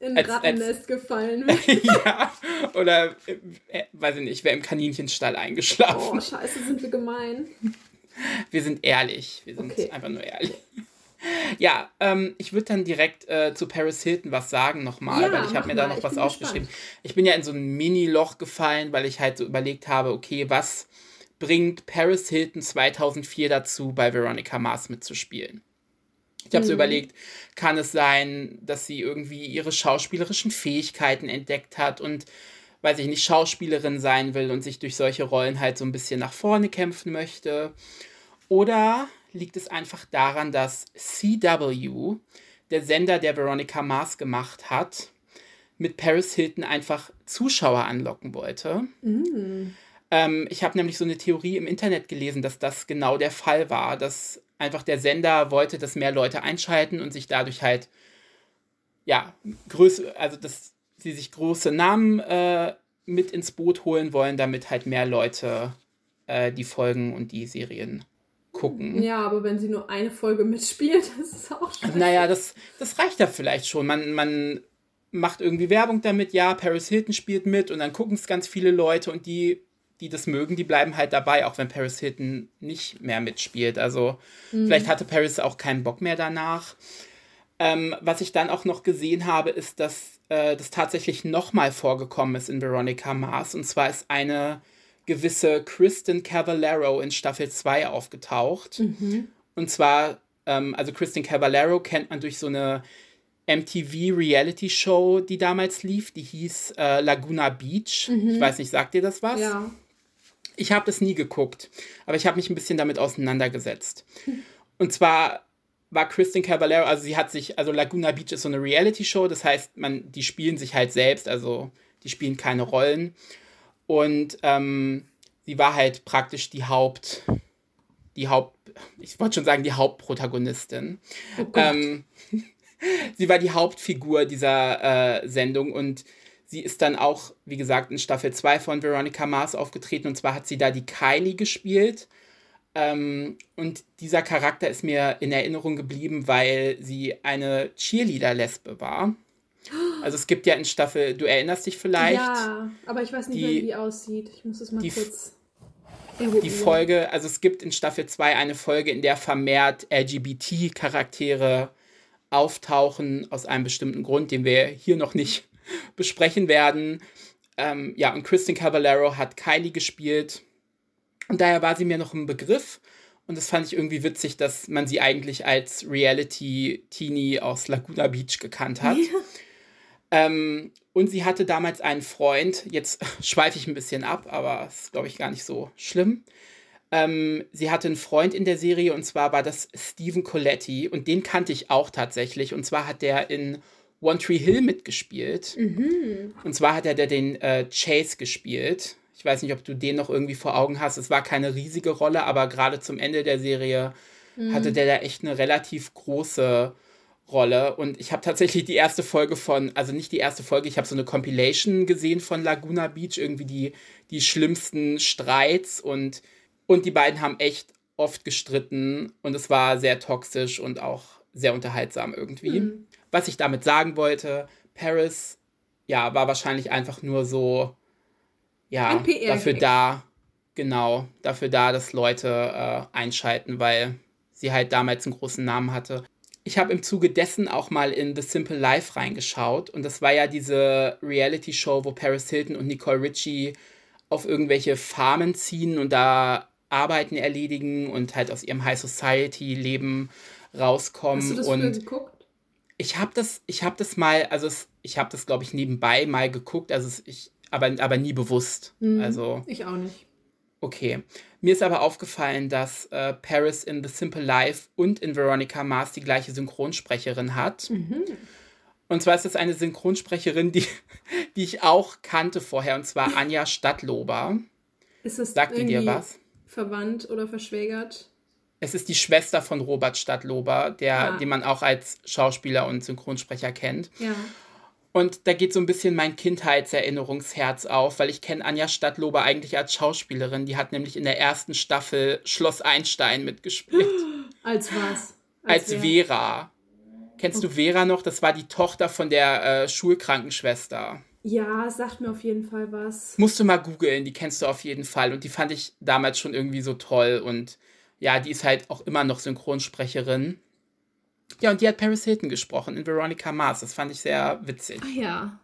S1: In ein Rattennest gefallen. <laughs>
S2: ja, oder, äh, weiß ich nicht, wäre im Kaninchenstall eingeschlafen.
S1: Oh, scheiße, sind wir gemein.
S2: Wir sind ehrlich. Wir sind okay. einfach nur ehrlich. Ja, ähm, ich würde dann direkt äh, zu Paris Hilton was sagen nochmal, ja, weil ich habe mir da noch was aufgeschrieben. Gespannt. Ich bin ja in so ein Mini-Loch gefallen, weil ich halt so überlegt habe, okay, was bringt Paris Hilton 2004 dazu, bei Veronica Mars mitzuspielen. Ich habe mhm. so überlegt, kann es sein, dass sie irgendwie ihre schauspielerischen Fähigkeiten entdeckt hat und, weiß ich nicht, Schauspielerin sein will und sich durch solche Rollen halt so ein bisschen nach vorne kämpfen möchte? Oder liegt es einfach daran, dass CW, der Sender, der Veronica Mars gemacht hat, mit Paris Hilton einfach Zuschauer anlocken wollte?
S1: Mhm.
S2: Ähm, ich habe nämlich so eine Theorie im Internet gelesen, dass das genau der Fall war, dass einfach der Sender wollte, dass mehr Leute einschalten und sich dadurch halt, ja, größer, also dass sie sich große Namen äh, mit ins Boot holen wollen, damit halt mehr Leute äh, die Folgen und die Serien gucken.
S1: Ja, aber wenn sie nur eine Folge mitspielt, <laughs> das ist auch
S2: scheiße. Naja, das, das reicht ja vielleicht schon. Man, man macht irgendwie Werbung damit, ja, Paris Hilton spielt mit und dann gucken es ganz viele Leute und die, die das mögen, die bleiben halt dabei, auch wenn Paris Hilton nicht mehr mitspielt. Also mhm. vielleicht hatte Paris auch keinen Bock mehr danach. Ähm, was ich dann auch noch gesehen habe, ist, dass äh, das tatsächlich nochmal vorgekommen ist in Veronica Mars. Und zwar ist eine gewisse Kristen Cavallero in Staffel 2 aufgetaucht. Mhm. Und zwar, ähm, also Kristen Cavallero kennt man durch so eine MTV Reality Show, die damals lief. Die hieß äh, Laguna Beach. Mhm. Ich weiß nicht, sagt dir das was? Ja. Ich habe das nie geguckt, aber ich habe mich ein bisschen damit auseinandergesetzt. Und zwar war Kristen Cavallero, also sie hat sich, also Laguna Beach ist so eine Reality-Show, das heißt, man, die spielen sich halt selbst, also die spielen keine Rollen. Und ähm, sie war halt praktisch die Haupt, die Haupt, ich wollte schon sagen, die Hauptprotagonistin. Oh ähm, <laughs> sie war die Hauptfigur dieser äh, Sendung und sie ist dann auch, wie gesagt, in Staffel 2 von Veronica Mars aufgetreten und zwar hat sie da die Kylie gespielt. Ähm, und dieser Charakter ist mir in Erinnerung geblieben, weil sie eine Cheerleader-Lesbe war. Also es gibt ja in Staffel, du erinnerst dich vielleicht. Ja,
S1: aber ich weiß nicht, die, wie die aussieht. Ich muss es mal
S2: die,
S1: kurz.
S2: Die Folge, also es gibt in Staffel 2 eine Folge, in der vermehrt LGBT-Charaktere auftauchen aus einem bestimmten Grund, den wir hier noch nicht besprechen werden. Ähm, ja, und Kristen Cavallero hat Kylie gespielt. Und daher war sie mir noch ein Begriff. Und das fand ich irgendwie witzig, dass man sie eigentlich als Reality-Teenie aus Laguna Beach gekannt hat. Ja. Ähm, und sie hatte damals einen Freund, jetzt <laughs> schweife ich ein bisschen ab, aber es ist, glaube ich, gar nicht so schlimm. Ähm, sie hatte einen Freund in der Serie und zwar war das Stephen Coletti und den kannte ich auch tatsächlich. Und zwar hat der in One Tree Hill mitgespielt. Mhm. Und zwar hat er der den äh, Chase gespielt. Ich weiß nicht, ob du den noch irgendwie vor Augen hast. Es war keine riesige Rolle, aber gerade zum Ende der Serie mhm. hatte der da echt eine relativ große Rolle. Und ich habe tatsächlich die erste Folge von, also nicht die erste Folge, ich habe so eine Compilation gesehen von Laguna Beach, irgendwie die, die schlimmsten Streits und und die beiden haben echt oft gestritten und es war sehr toxisch und auch sehr unterhaltsam irgendwie. Mhm. Was ich damit sagen wollte, Paris, ja, war wahrscheinlich einfach nur so, ja, dafür da, genau, dafür da, dass Leute äh, einschalten, weil sie halt damals einen großen Namen hatte. Ich habe im Zuge dessen auch mal in The Simple Life reingeschaut und das war ja diese Reality-Show, wo Paris Hilton und Nicole Ritchie auf irgendwelche Farmen ziehen und da Arbeiten erledigen und halt aus ihrem High Society Leben rauskommen. Hast du das und geguckt? Ich habe das, ich habe das mal, also es, ich habe das glaube ich nebenbei mal geguckt, also es, ich, aber, aber nie bewusst. Mhm, also
S1: ich auch nicht.
S2: Okay. Mir ist aber aufgefallen, dass äh, Paris in The Simple Life und in Veronica Mars die gleiche Synchronsprecherin hat. Mhm. Und zwar ist das eine Synchronsprecherin, die, <laughs> die ich auch kannte vorher, und zwar <laughs> Anja Stadtlober. Ist das Sagt die dir was?
S1: verwandt oder verschwägert?
S2: Es ist die Schwester von Robert Stadtlober, der, ah. den man auch als Schauspieler und Synchronsprecher kennt. Ja. Und da geht so ein bisschen mein Kindheitserinnerungsherz auf, weil ich kenne Anja Stadtlober eigentlich als Schauspielerin. Die hat nämlich in der ersten Staffel Schloss Einstein mitgespielt. <gasps>
S1: Als was?
S2: Als, als Vera. Kennst okay. du Vera noch? Das war die Tochter von der äh, Schulkrankenschwester.
S1: Ja, sagt mir auf jeden Fall was.
S2: Musst du mal googeln, die kennst du auf jeden Fall. Und die fand ich damals schon irgendwie so toll. Und ja, die ist halt auch immer noch Synchronsprecherin. Ja, und die hat Paris Hilton gesprochen in Veronica Mars. Das fand ich sehr witzig.
S1: Ach ja.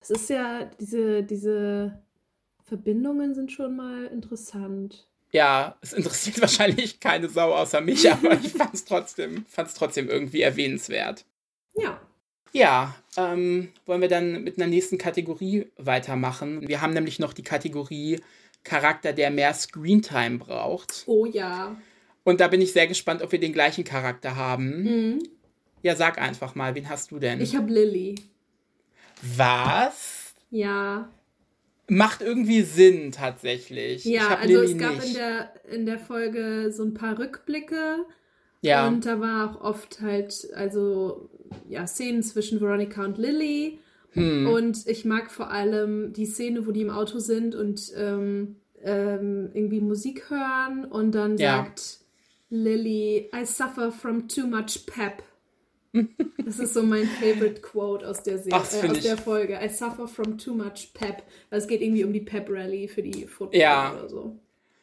S1: Es ist ja, diese, diese Verbindungen sind schon mal interessant.
S2: Ja, es interessiert <laughs> wahrscheinlich keine Sau außer mich, aber ich <laughs> fand es trotzdem, trotzdem irgendwie erwähnenswert.
S1: Ja.
S2: Ja, ähm, wollen wir dann mit einer nächsten Kategorie weitermachen. Wir haben nämlich noch die Kategorie Charakter, der mehr Screentime braucht.
S1: Oh ja.
S2: Und da bin ich sehr gespannt, ob wir den gleichen Charakter haben. Mhm. Ja, sag einfach mal, wen hast du denn?
S1: Ich habe Lilly.
S2: Was?
S1: Ja.
S2: Macht irgendwie Sinn tatsächlich.
S1: Ja, also Lilly es gab in der, in der Folge so ein paar Rückblicke. Ja. Und da war auch oft halt, also ja, Szenen zwischen Veronica und Lily. Hm. Und ich mag vor allem die Szene, wo die im Auto sind und ähm, ähm, irgendwie Musik hören und dann ja. sagt Lily, I suffer from too much pep. <laughs> Das ist so mein favorite Quote aus der Serie, Ach, äh, aus der Folge. I suffer from too much pep. Also es geht irgendwie um die Pep Rally für die Football ja. oder so.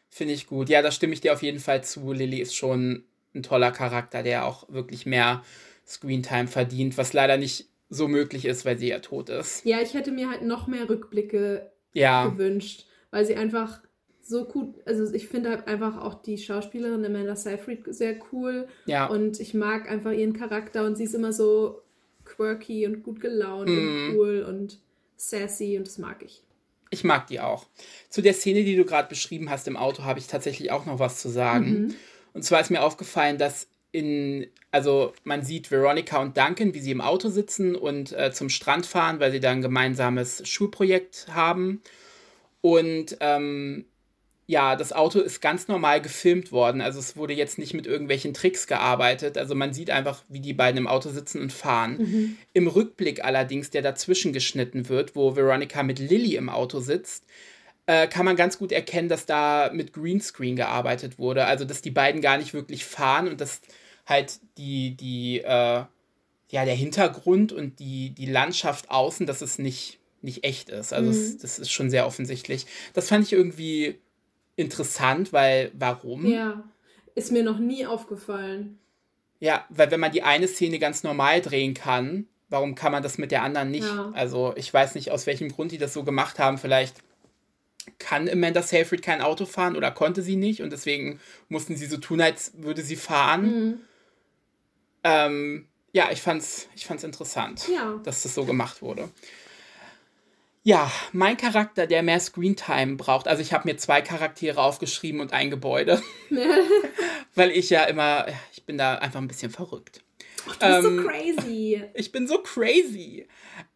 S2: Finde ich gut. Ja, da stimme ich dir auf jeden Fall zu. Lily ist schon ein toller Charakter, der auch wirklich mehr Screentime verdient, was leider nicht so möglich ist, weil sie ja tot ist.
S1: Ja, ich hätte mir halt noch mehr Rückblicke ja. gewünscht, weil sie einfach so gut, also ich finde halt einfach auch die Schauspielerin Amanda Seyfried sehr cool. Ja. Und ich mag einfach ihren Charakter und sie ist immer so quirky und gut gelaunt mm. und mhm. cool und sassy und das mag ich.
S2: Ich mag die auch. Zu der Szene, die du gerade beschrieben hast im Auto, habe ich tatsächlich auch noch was zu sagen. Mhm. Und zwar ist mir aufgefallen, dass in, also man sieht Veronica und Duncan, wie sie im Auto sitzen und äh, zum Strand fahren, weil sie da ein gemeinsames Schulprojekt haben. Und ähm, ja, das Auto ist ganz normal gefilmt worden. Also es wurde jetzt nicht mit irgendwelchen Tricks gearbeitet. Also man sieht einfach, wie die beiden im Auto sitzen und fahren. Mhm. Im Rückblick allerdings, der dazwischen geschnitten wird, wo Veronica mit Lilly im Auto sitzt, äh, kann man ganz gut erkennen, dass da mit Greenscreen gearbeitet wurde. Also dass die beiden gar nicht wirklich fahren und dass halt die, die, äh, ja, der Hintergrund und die, die Landschaft außen, dass es nicht, nicht echt ist. Also mhm. es, das ist schon sehr offensichtlich. Das fand ich irgendwie interessant, weil warum?
S1: Ja, ist mir noch nie aufgefallen.
S2: Ja, weil wenn man die eine Szene ganz normal drehen kann, warum kann man das mit der anderen nicht? Ja. Also ich weiß nicht, aus welchem Grund die das so gemacht haben. Vielleicht kann Amanda Seyfried kein Auto fahren oder konnte sie nicht und deswegen mussten sie so tun, als würde sie fahren. Mhm. Ähm, ja, ich fand's, ich fand's interessant, ja. dass das so gemacht wurde. Ja, mein Charakter, der mehr Screentime braucht. Also ich habe mir zwei Charaktere aufgeschrieben und ein Gebäude. <laughs> Weil ich ja immer, ich bin da einfach ein bisschen verrückt.
S1: Ach, du bist ähm, so crazy. <laughs>
S2: Ich bin so crazy.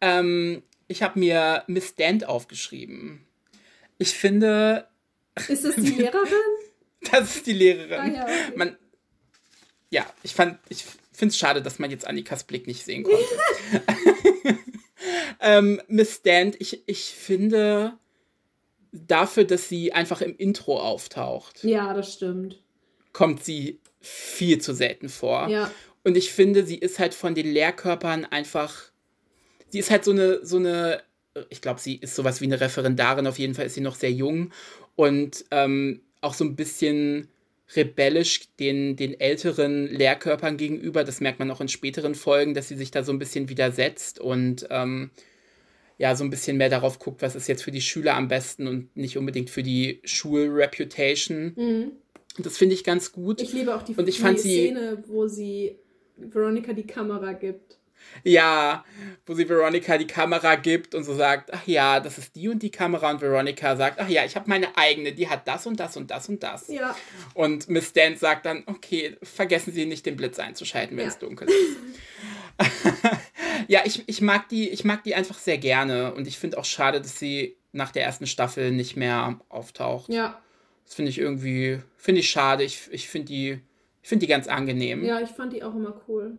S2: Ähm, ich habe mir Miss Dent aufgeschrieben. Ich finde.
S1: Ist das die <laughs> Lehrerin?
S2: das ist die Lehrerin. Ah, ja, okay. Man, ja, ich fand, ich finde es schade, dass man jetzt Annikas Blick nicht sehen konnte. <laughs> <laughs> ähm, Miss Dent, ich, ich finde dafür, dass sie einfach im Intro auftaucht.
S1: Ja, das stimmt.
S2: Kommt sie viel zu selten vor. Ja. Und ich finde, sie ist halt von den Lehrkörpern einfach. Sie ist halt so eine, so eine, ich glaube, sie ist sowas wie eine Referendarin, auf jeden Fall ist sie noch sehr jung und ähm, auch so ein bisschen rebellisch den, den älteren Lehrkörpern gegenüber. Das merkt man auch in späteren Folgen, dass sie sich da so ein bisschen widersetzt und ähm, ja, so ein bisschen mehr darauf guckt, was ist jetzt für die Schüler am besten und nicht unbedingt für die Schulreputation. Mhm. Das finde ich ganz gut.
S1: Ich liebe auch die, und ich die fand Szene, sie, wo sie Veronica die Kamera gibt.
S2: Ja, wo sie Veronica die Kamera gibt und so sagt, ach ja, das ist die und die Kamera und Veronica sagt, ach ja, ich habe meine eigene, die hat das und das und das und das. Ja. Und Miss Dent sagt dann, okay, vergessen Sie nicht den Blitz einzuschalten, wenn ja. es dunkel ist. <laughs> ja, ich, ich, mag die, ich mag die einfach sehr gerne und ich finde auch schade, dass sie nach der ersten Staffel nicht mehr auftaucht. Ja. Das finde ich irgendwie, finde ich schade. Ich, ich finde die, ich die ganz angenehm.
S1: Ja, ich fand die auch immer cool.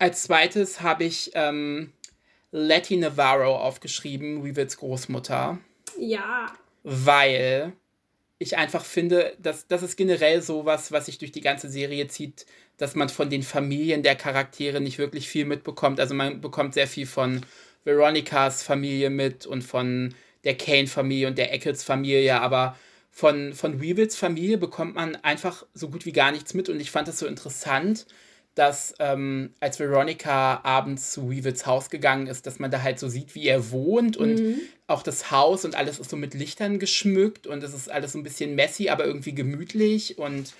S2: Als zweites habe ich ähm, Letty Navarro aufgeschrieben, Weevils Großmutter.
S1: Ja.
S2: Weil ich einfach finde, dass das ist generell sowas, was sich durch die ganze Serie zieht, dass man von den Familien der Charaktere nicht wirklich viel mitbekommt. Also man bekommt sehr viel von Veronicas Familie mit und von der Kane-Familie und der Eccles-Familie, aber von, von Weevils Familie bekommt man einfach so gut wie gar nichts mit und ich fand das so interessant, dass ähm, als Veronica abends zu Weevils Haus gegangen ist, dass man da halt so sieht, wie er wohnt und mhm. auch das Haus und alles ist so mit Lichtern geschmückt und es ist alles so ein bisschen messy, aber irgendwie gemütlich und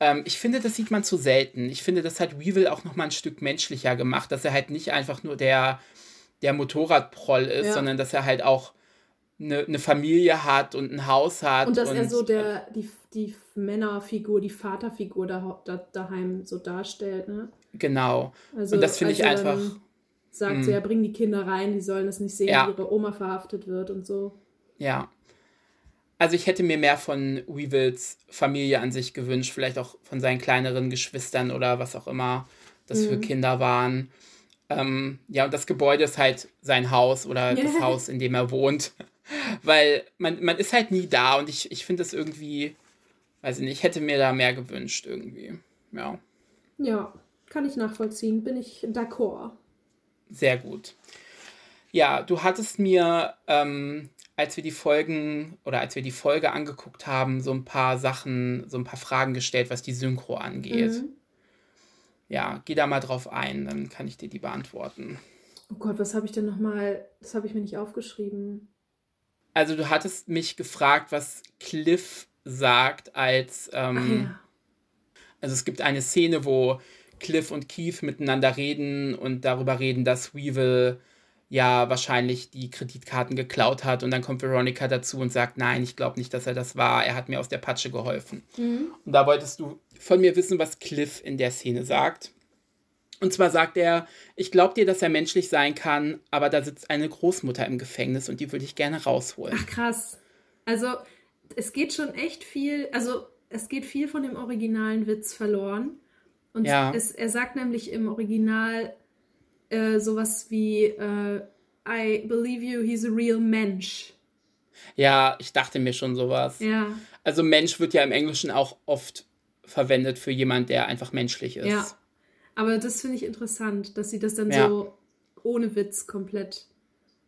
S2: ähm, ich finde, das sieht man zu selten. Ich finde, das hat Weevil auch noch mal ein Stück menschlicher gemacht, dass er halt nicht einfach nur der, der Motorradproll ist, ja. sondern dass er halt auch eine, eine Familie hat und ein Haus hat.
S1: Und dass und, er so der, die, die Männerfigur, die Vaterfigur da, da, daheim so darstellt, ne?
S2: Genau. Also, und das finde ich einfach.
S1: Sagt mh. so, hm. ja, bring die Kinder rein, die sollen es nicht sehen, ja. wie ihre Oma verhaftet wird und so.
S2: Ja. Also ich hätte mir mehr von Weevils Familie an sich gewünscht, vielleicht auch von seinen kleineren Geschwistern oder was auch immer das mhm. für Kinder waren. Ähm, ja, und das Gebäude ist halt sein Haus oder das <laughs> Haus, in dem er wohnt. Weil man, man ist halt nie da und ich, ich finde das irgendwie, weiß ich nicht, ich hätte mir da mehr gewünscht irgendwie. Ja.
S1: Ja, kann ich nachvollziehen. Bin ich d'accord.
S2: Sehr gut. Ja, du hattest mir, ähm, als wir die Folgen oder als wir die Folge angeguckt haben, so ein paar Sachen, so ein paar Fragen gestellt, was die Synchro angeht. Mhm. Ja, geh da mal drauf ein, dann kann ich dir die beantworten.
S1: Oh Gott, was habe ich denn nochmal? Das habe ich mir nicht aufgeschrieben.
S2: Also du hattest mich gefragt, was Cliff sagt als ähm, ja. also es gibt eine Szene, wo Cliff und Keith miteinander reden und darüber reden, dass Weevil ja wahrscheinlich die Kreditkarten geklaut hat und dann kommt Veronica dazu und sagt, nein, ich glaube nicht, dass er das war, er hat mir aus der Patsche geholfen. Mhm. Und da wolltest du von mir wissen, was Cliff in der Szene sagt. Und zwar sagt er, ich glaube dir, dass er menschlich sein kann, aber da sitzt eine Großmutter im Gefängnis und die würde ich gerne rausholen.
S1: Ach krass. Also es geht schon echt viel, also es geht viel von dem originalen Witz verloren. Und ja. es, er sagt nämlich im Original äh, sowas wie äh, I believe you, he's a real Mensch.
S2: Ja, ich dachte mir schon sowas.
S1: Ja.
S2: Also Mensch wird ja im Englischen auch oft verwendet für jemand, der einfach menschlich ist.
S1: Ja. Aber das finde ich interessant, dass sie das dann ja. so ohne Witz komplett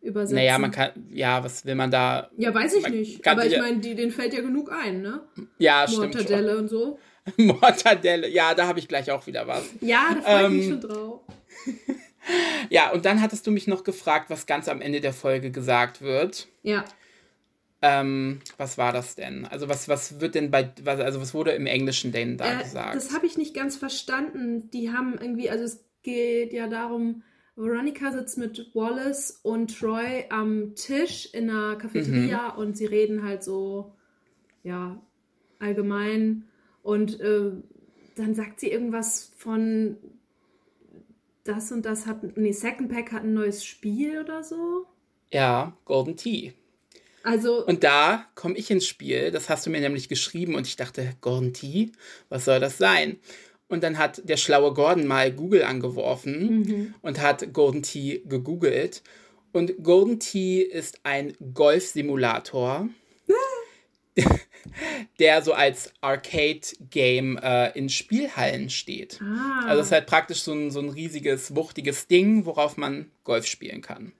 S1: übersetzen.
S2: Naja, man kann, ja, was will man da?
S1: Ja, weiß ich nicht. Aber ich meine, denen fällt ja genug ein, ne?
S2: Ja, stimmt.
S1: Mortadelle und so. <laughs>
S2: Mortadelle, ja, da habe ich gleich auch wieder was.
S1: Ja, da freue ich ähm, mich schon drauf. <laughs>
S2: ja, und dann hattest du mich noch gefragt, was ganz am Ende der Folge gesagt wird.
S1: Ja.
S2: Ähm, was war das denn? Also was, was wird denn bei, was, also was wurde im Englischen denn da äh, gesagt?
S1: Das habe ich nicht ganz verstanden. Die haben irgendwie, also es geht ja darum, Veronica sitzt mit Wallace und Troy am Tisch in einer Cafeteria mhm. und sie reden halt so, ja, allgemein. Und äh, dann sagt sie irgendwas von das und das hat, nee, Second Pack hat ein neues Spiel oder so.
S2: Ja, Golden Tea.
S1: Also.
S2: Und da komme ich ins Spiel. Das hast du mir nämlich geschrieben und ich dachte, Gordon T, was soll das sein? Und dann hat der schlaue Gordon mal Google angeworfen mhm. und hat Golden T gegoogelt. Und Golden T ist ein Golf-Simulator, <laughs> der so als Arcade-Game äh, in Spielhallen steht. Ah. Also es ist halt praktisch so ein, so ein riesiges, wuchtiges Ding, worauf man Golf spielen kann.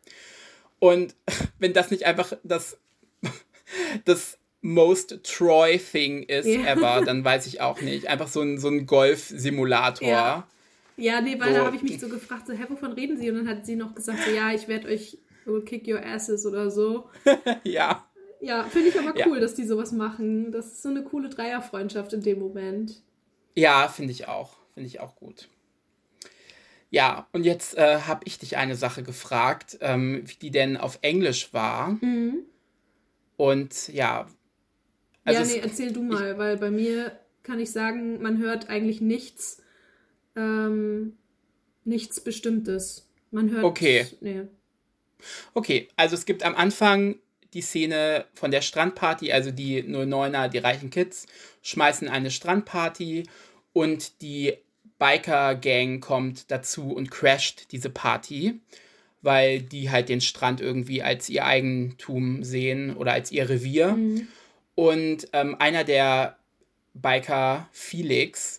S2: Und <laughs> wenn das nicht einfach das das most Troy Thing ist ja. ever, dann weiß ich auch nicht. Einfach so ein, so ein Golf-Simulator.
S1: Ja. ja. nee, weil so. da habe ich mich so gefragt, so, hä, wovon reden sie? Und dann hat sie noch gesagt, so, ja, ich werde euch will kick your asses oder so. <laughs>
S2: ja.
S1: Ja, finde ich aber cool, ja. dass die sowas machen. Das ist so eine coole Dreierfreundschaft in dem Moment.
S2: Ja, finde ich auch. Finde ich auch gut. Ja, und jetzt äh, habe ich dich eine Sache gefragt, ähm, wie die denn auf Englisch war. Mhm. Und ja.
S1: Also ja, nee, erzähl du mal, ich, weil bei mir kann ich sagen, man hört eigentlich nichts, ähm, nichts Bestimmtes. Man hört.
S2: Okay.
S1: Nee.
S2: Okay, also es gibt am Anfang die Szene von der Strandparty, also die 09er, die reichen Kids, schmeißen eine Strandparty und die Biker-Gang kommt dazu und crasht diese Party weil die halt den Strand irgendwie als ihr Eigentum sehen oder als ihr Revier. Mhm. Und ähm, einer der Biker, Felix,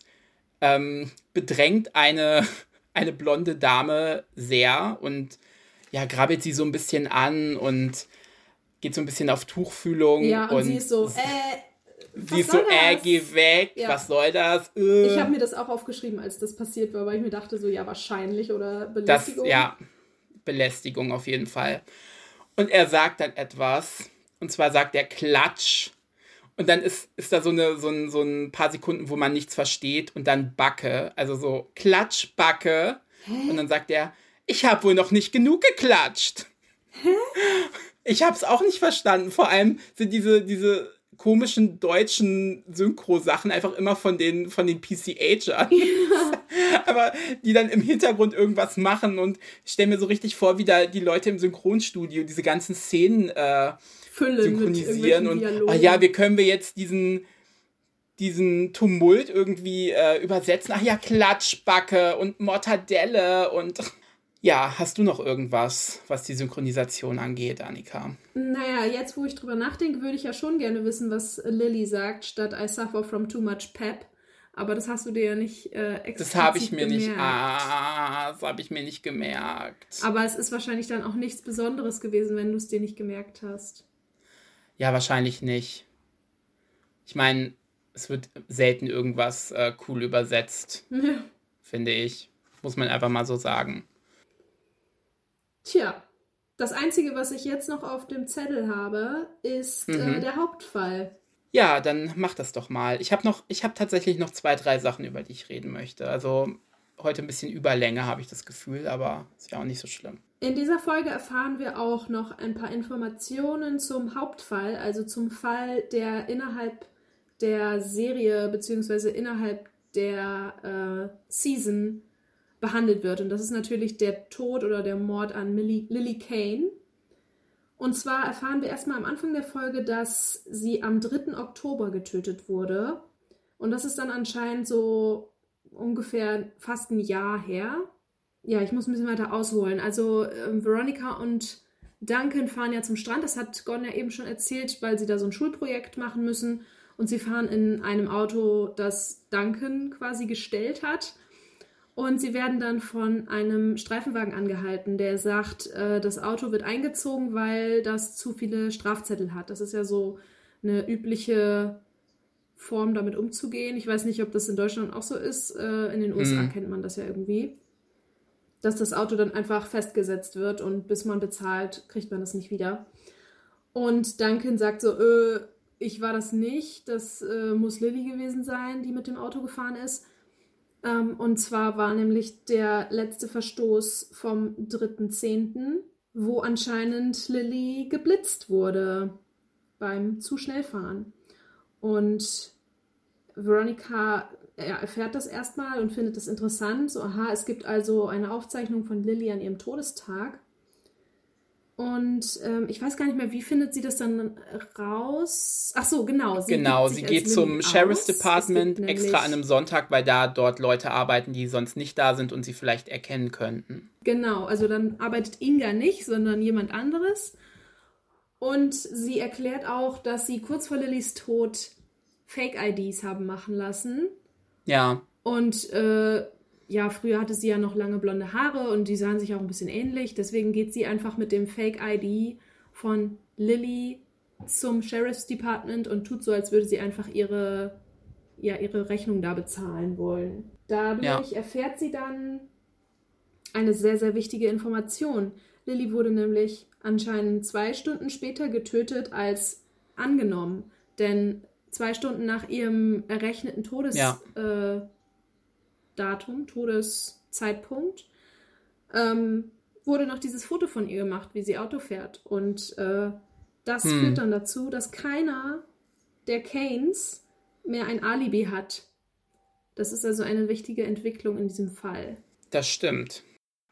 S2: ähm, bedrängt eine, <laughs> eine blonde Dame sehr und ja, grabbelt sie so ein bisschen an und geht so ein bisschen auf Tuchfühlung.
S1: Ja, und, und sie ist so, äh,
S2: Sie ist so, äh, geh weg, ja. was soll das?
S1: Äh. Ich habe mir das auch aufgeschrieben, als das passiert war, weil ich mir dachte, so, ja, wahrscheinlich oder Belästigung.
S2: Das, ja, Belästigung auf jeden Fall. Und er sagt dann etwas, und zwar sagt er Klatsch. Und dann ist, ist da so, eine, so, ein, so ein paar Sekunden, wo man nichts versteht und dann Backe, also so Klatsch, Backe. Hä? Und dann sagt er, ich habe wohl noch nicht genug geklatscht. Hä? Ich habe es auch nicht verstanden. Vor allem sind diese, diese komischen deutschen Synchro-Sachen einfach immer von den, von den PCHern. Ja. <laughs> Aber die dann im Hintergrund irgendwas machen und ich stelle mir so richtig vor, wie da die Leute im Synchronstudio diese ganzen Szenen äh, synchronisieren und ah ja, wie können wir jetzt diesen diesen Tumult irgendwie äh, übersetzen. Ach ja, Klatschbacke und Mortadelle und Ja, hast du noch irgendwas, was die Synchronisation angeht, Annika?
S1: Naja, jetzt wo ich drüber nachdenke, würde ich ja schon gerne wissen, was Lily sagt, statt I suffer from too much pep. Aber das hast du dir ja nicht äh,
S2: Das habe ich mir gemerkt. nicht, ah, das habe ich mir nicht gemerkt.
S1: Aber es ist wahrscheinlich dann auch nichts Besonderes gewesen, wenn du es dir nicht gemerkt hast.
S2: Ja, wahrscheinlich nicht. Ich meine, es wird selten irgendwas äh, cool übersetzt, ja. finde ich. Muss man einfach mal so sagen.
S1: Tja, das Einzige, was ich jetzt noch auf dem Zettel habe, ist äh, mhm. äh, der Hauptfall.
S2: Ja, dann mach das doch mal. Ich habe noch, ich habe tatsächlich noch zwei, drei Sachen, über die ich reden möchte. Also heute ein bisschen Überlänge, habe ich das Gefühl, aber ist ja auch nicht so schlimm.
S1: In dieser Folge erfahren wir auch noch ein paar Informationen zum Hauptfall, also zum Fall, der innerhalb der Serie bzw. innerhalb der äh, Season behandelt wird. Und das ist natürlich der Tod oder der Mord an Millie, Lily Kane. Und zwar erfahren wir erstmal am Anfang der Folge, dass sie am 3. Oktober getötet wurde. Und das ist dann anscheinend so ungefähr fast ein Jahr her. Ja, ich muss ein bisschen weiter ausholen. Also äh, Veronica und Duncan fahren ja zum Strand. Das hat Gordon ja eben schon erzählt, weil sie da so ein Schulprojekt machen müssen. Und sie fahren in einem Auto, das Duncan quasi gestellt hat. Und sie werden dann von einem Streifenwagen angehalten, der sagt, äh, das Auto wird eingezogen, weil das zu viele Strafzettel hat. Das ist ja so eine übliche Form, damit umzugehen. Ich weiß nicht, ob das in Deutschland auch so ist. Äh, in den USA mhm. kennt man das ja irgendwie. Dass das Auto dann einfach festgesetzt wird und bis man bezahlt, kriegt man das nicht wieder. Und Duncan sagt so, äh, ich war das nicht, das äh, muss Lilly gewesen sein, die mit dem Auto gefahren ist. Ähm, und zwar war nämlich der letzte Verstoß vom 3.10., wo anscheinend Lilly geblitzt wurde beim zu schnell fahren. Und Veronica ja, erfährt das erstmal und findet das interessant. So, aha, es gibt also eine Aufzeichnung von Lilly an ihrem Todestag. Und ähm, ich weiß gar nicht mehr, wie findet sie das dann raus? Ach so, genau.
S2: Sie genau, sie geht zum Sheriff's Department extra an einem Sonntag, weil da dort Leute arbeiten, die sonst nicht da sind und sie vielleicht erkennen könnten.
S1: Genau, also dann arbeitet Inga nicht, sondern jemand anderes. Und sie erklärt auch, dass sie kurz vor Lillys Tod Fake-IDs haben machen lassen.
S2: Ja.
S1: Und äh, ja, früher hatte sie ja noch lange blonde Haare und die sahen sich auch ein bisschen ähnlich. Deswegen geht sie einfach mit dem Fake-ID von Lily zum Sheriff's Department und tut so, als würde sie einfach ihre, ja, ihre Rechnung da bezahlen wollen. Dadurch ja. erfährt sie dann eine sehr, sehr wichtige Information. Lily wurde nämlich anscheinend zwei Stunden später getötet als angenommen. Denn zwei Stunden nach ihrem errechneten Todes, ja. Datum, Todeszeitpunkt, ähm, wurde noch dieses Foto von ihr gemacht, wie sie Auto fährt. Und äh, das hm. führt dann dazu, dass keiner der Kanes mehr ein Alibi hat. Das ist also eine wichtige Entwicklung in diesem Fall.
S2: Das stimmt.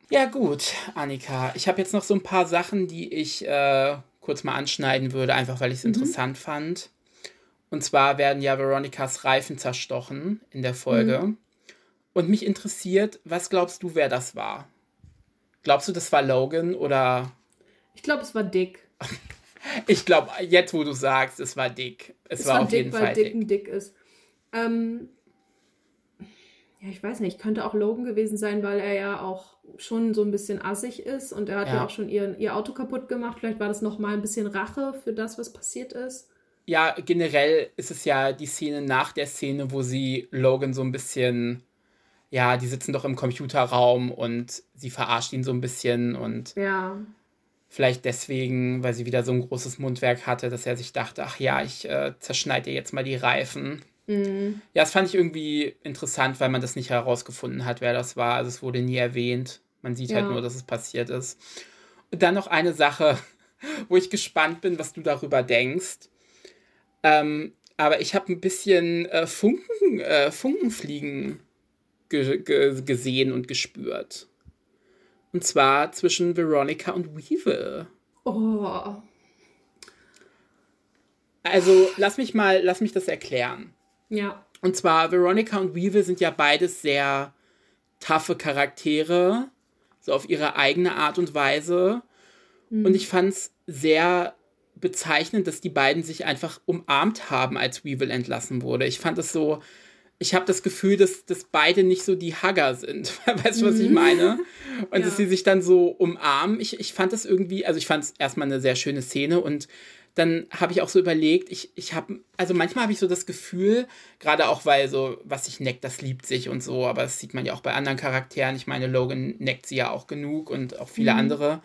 S2: Ja gut, Annika, ich habe jetzt noch so ein paar Sachen, die ich äh, kurz mal anschneiden würde, einfach weil ich es mhm. interessant fand. Und zwar werden ja Veronicas Reifen zerstochen in der Folge. Mhm. Und mich interessiert, was glaubst du, wer das war? Glaubst du, das war Logan oder.
S1: Ich glaube, es war Dick. <laughs>
S2: ich glaube, jetzt, wo du sagst, es war Dick. Es, es war, war, auf Dick, jeden Fall weil
S1: Dick. Dick Dick ist. Ähm, ja, ich weiß nicht, könnte auch Logan gewesen sein, weil er ja auch schon so ein bisschen assig ist und er hat ja, ja auch schon ihr, ihr Auto kaputt gemacht. Vielleicht war das nochmal ein bisschen Rache für das, was passiert ist.
S2: Ja, generell ist es ja die Szene nach der Szene, wo sie Logan so ein bisschen ja, die sitzen doch im Computerraum und sie verarscht ihn so ein bisschen und
S1: ja.
S2: vielleicht deswegen, weil sie wieder so ein großes Mundwerk hatte, dass er sich dachte, ach ja, ich äh, zerschneide dir jetzt mal die Reifen. Mhm. Ja, das fand ich irgendwie interessant, weil man das nicht herausgefunden hat, wer das war. Also es wurde nie erwähnt. Man sieht halt ja. halt nur, dass es passiert ist. Und dann noch eine Sache, <laughs> wo ich gespannt bin, was du darüber denkst. Ähm, aber ich habe ein bisschen äh, Funken, äh, Funkenfliegen ge ge gesehen und gespürt. Und zwar zwischen Veronica und Weevil.
S1: Oh.
S2: Also, lass mich mal, lass mich das erklären.
S1: Ja.
S2: Und zwar, Veronica und Weevil sind ja beides sehr taffe Charaktere, so auf ihre eigene Art und Weise. Mhm. Und ich fand es sehr bezeichnend, dass die beiden sich einfach umarmt haben, als Weevil entlassen wurde. Ich fand es so, ich habe das Gefühl, dass, dass beide nicht so die Hugger sind. <laughs> weißt du, was ich mhm. meine? Und ja. dass sie sich dann so umarmen. Ich, ich fand das irgendwie, also ich fand es erstmal eine sehr schöne Szene und dann habe ich auch so überlegt, ich, ich habe, also manchmal habe ich so das Gefühl, gerade auch weil so, was sich neckt, das liebt sich und so, aber das sieht man ja auch bei anderen Charakteren. Ich meine, Logan neckt sie ja auch genug und auch viele mhm. andere.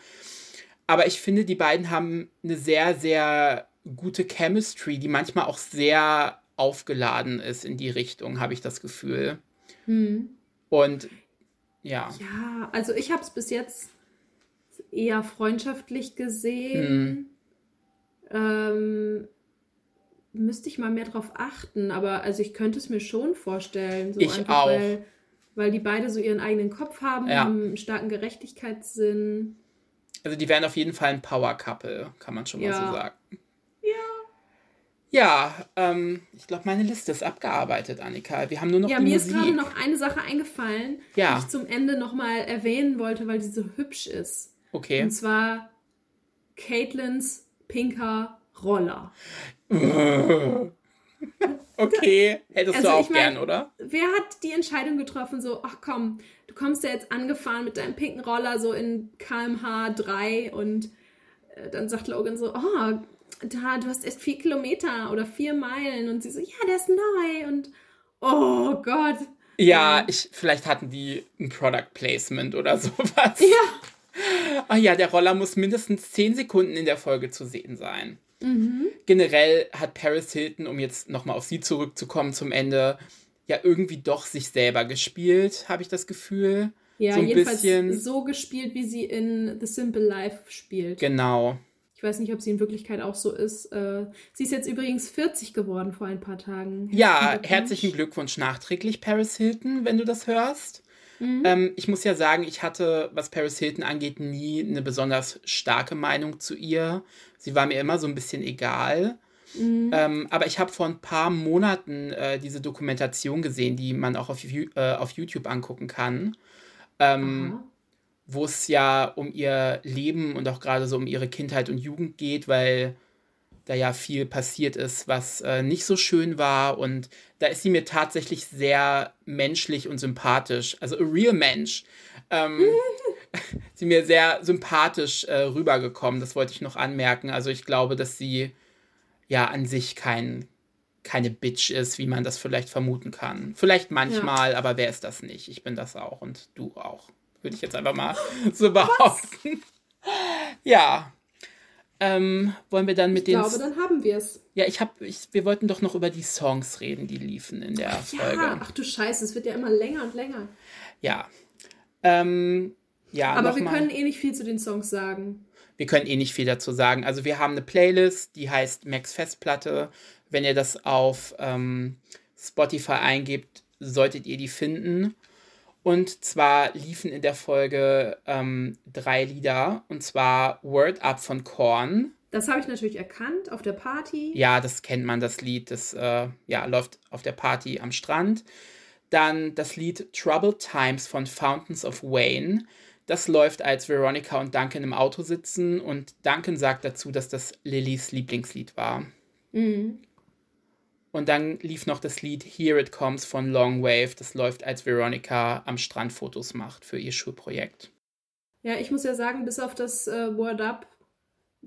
S2: Aber ich finde, die beiden haben eine sehr, sehr gute Chemistry, die manchmal auch sehr aufgeladen ist in die Richtung, habe ich das Gefühl. Mhm. Und ja.
S1: Ja, also ich habe es bis jetzt eher freundschaftlich gesehen. Mhm ähm, müsste ich mal mehr drauf achten, aber also ich könnte es mir schon vorstellen. So
S2: ich einfach, auch.
S1: Weil, weil die beide so ihren eigenen Kopf haben, ja. haben einen starken Gerechtigkeitssinn.
S2: Also die wären auf jeden Fall ein Power-Couple, kann man schon ja. mal so sagen. Ja. Ähm, ich glaube, meine Liste ist abgearbeitet, Annika. Wir haben nur noch
S1: Ja,
S2: mir
S1: Musik. ist gerade noch eine Sache eingefallen,
S2: ja.
S1: die ich zum Ende nochmal erwähnen wollte, weil die so hübsch ist.
S2: Okay.
S1: Und zwar Caitlins pinker Roller. <laughs>
S2: okay, hättest also, du auch ich mein, gern, oder?
S1: Wer hat die Entscheidung getroffen, so, ach komm, du kommst ja jetzt angefahren mit deinem pinken Roller so in kmh 3 und äh, dann sagt Logan so, oh, da, du hast erst vier Kilometer oder vier Meilen und sie so, ja, der ist neu und oh Gott.
S2: Ja, ich, vielleicht hatten die ein Product Placement oder <laughs> sowas.
S1: Ja.
S2: Ach ja, der Roller muss mindestens 10 Sekunden in der Folge zu sehen sein.
S1: Mhm.
S2: Generell hat Paris Hilton, um jetzt nochmal auf sie zurückzukommen zum Ende, ja irgendwie doch sich selber gespielt, habe ich das Gefühl.
S1: Ja, so ein jedenfalls bisschen. so gespielt, wie sie in The Simple Life spielt.
S2: Genau.
S1: Ich weiß nicht, ob sie in Wirklichkeit auch so ist. Äh, sie ist jetzt übrigens 40 geworden vor ein paar Tagen.
S2: Herzlichen ja, Glückwunsch. herzlichen Glückwunsch nachträglich, Paris Hilton, wenn du das hörst. Mhm. Ähm, ich muss ja sagen, ich hatte, was Paris Hilton angeht, nie eine besonders starke Meinung zu ihr. Sie war mir immer so ein bisschen egal. Mhm. Ähm, aber ich habe vor ein paar Monaten äh, diese Dokumentation gesehen, die man auch auf, äh, auf YouTube angucken kann. Ähm, wo es ja um ihr Leben und auch gerade so um ihre Kindheit und Jugend geht, weil da ja viel passiert ist, was äh, nicht so schön war. Und da ist sie mir tatsächlich sehr menschlich und sympathisch. Also a real Mensch. Ähm, <laughs> sie mir sehr sympathisch äh, rübergekommen. Das wollte ich noch anmerken. Also ich glaube, dass sie ja an sich kein, keine Bitch ist, wie man das vielleicht vermuten kann. Vielleicht manchmal, ja. aber wer ist das nicht? Ich bin das auch und du auch. Würde ich jetzt einfach mal <laughs> so behaupten. Ja, ähm, wollen wir dann mit
S1: ich
S2: den.
S1: Ich glaube, dann haben wir es.
S2: Ja, ich habe, ich, wir wollten doch noch über die Songs reden, die liefen in der
S1: ach,
S2: Folge.
S1: Ja, ach du Scheiße, es wird ja immer länger und länger.
S2: Ja. Ähm, ja.
S1: Aber wir mal. können eh nicht viel zu den Songs sagen.
S2: Wir können eh nicht viel dazu sagen. Also wir haben eine Playlist, die heißt Max Festplatte. Wenn ihr das auf ähm, Spotify eingebt, solltet ihr die finden. Und zwar liefen in der Folge ähm, drei Lieder. Und zwar Word Up von Korn.
S1: Das habe ich natürlich erkannt auf der Party.
S2: Ja, das kennt man, das Lied. Das äh, ja, läuft auf der Party am Strand. Dann das Lied Troubled Times von Fountains of Wayne. Das läuft, als Veronica und Duncan im Auto sitzen. Und Duncan sagt dazu, dass das Lillys Lieblingslied war.
S1: Mhm.
S2: Und dann lief noch das Lied Here It Comes von Long Wave. Das läuft, als Veronica am Strand Fotos macht für ihr Schulprojekt.
S1: Ja, ich muss ja sagen, bis auf das äh, Word Up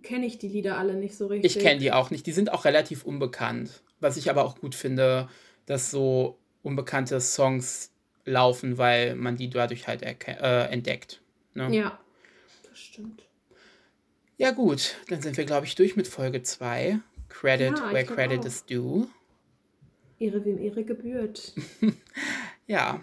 S1: kenne ich die Lieder alle nicht so richtig.
S2: Ich kenne die auch nicht. Die sind auch relativ unbekannt. Was ich aber auch gut finde, dass so unbekannte Songs laufen, weil man die dadurch halt äh, entdeckt. Ne?
S1: Ja, das stimmt.
S2: Ja, gut, dann sind wir, glaube ich, durch mit Folge 2. Credit ja, where credit auch. is due.
S1: Ehre wem Ehre gebührt. <laughs>
S2: ja.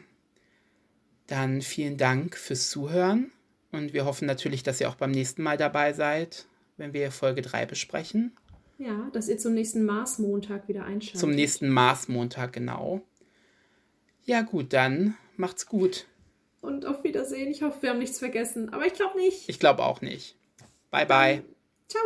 S2: Dann vielen Dank fürs Zuhören und wir hoffen natürlich, dass ihr auch beim nächsten Mal dabei seid, wenn wir Folge 3 besprechen.
S1: Ja, dass ihr zum nächsten Mars-Montag wieder einschaltet.
S2: Zum nächsten Mars-Montag, genau. Ja, gut, dann macht's gut.
S1: Und auf Wiedersehen. Ich hoffe, wir haben nichts vergessen, aber ich glaube nicht.
S2: Ich glaube auch nicht. Bye, bye.
S1: Ciao.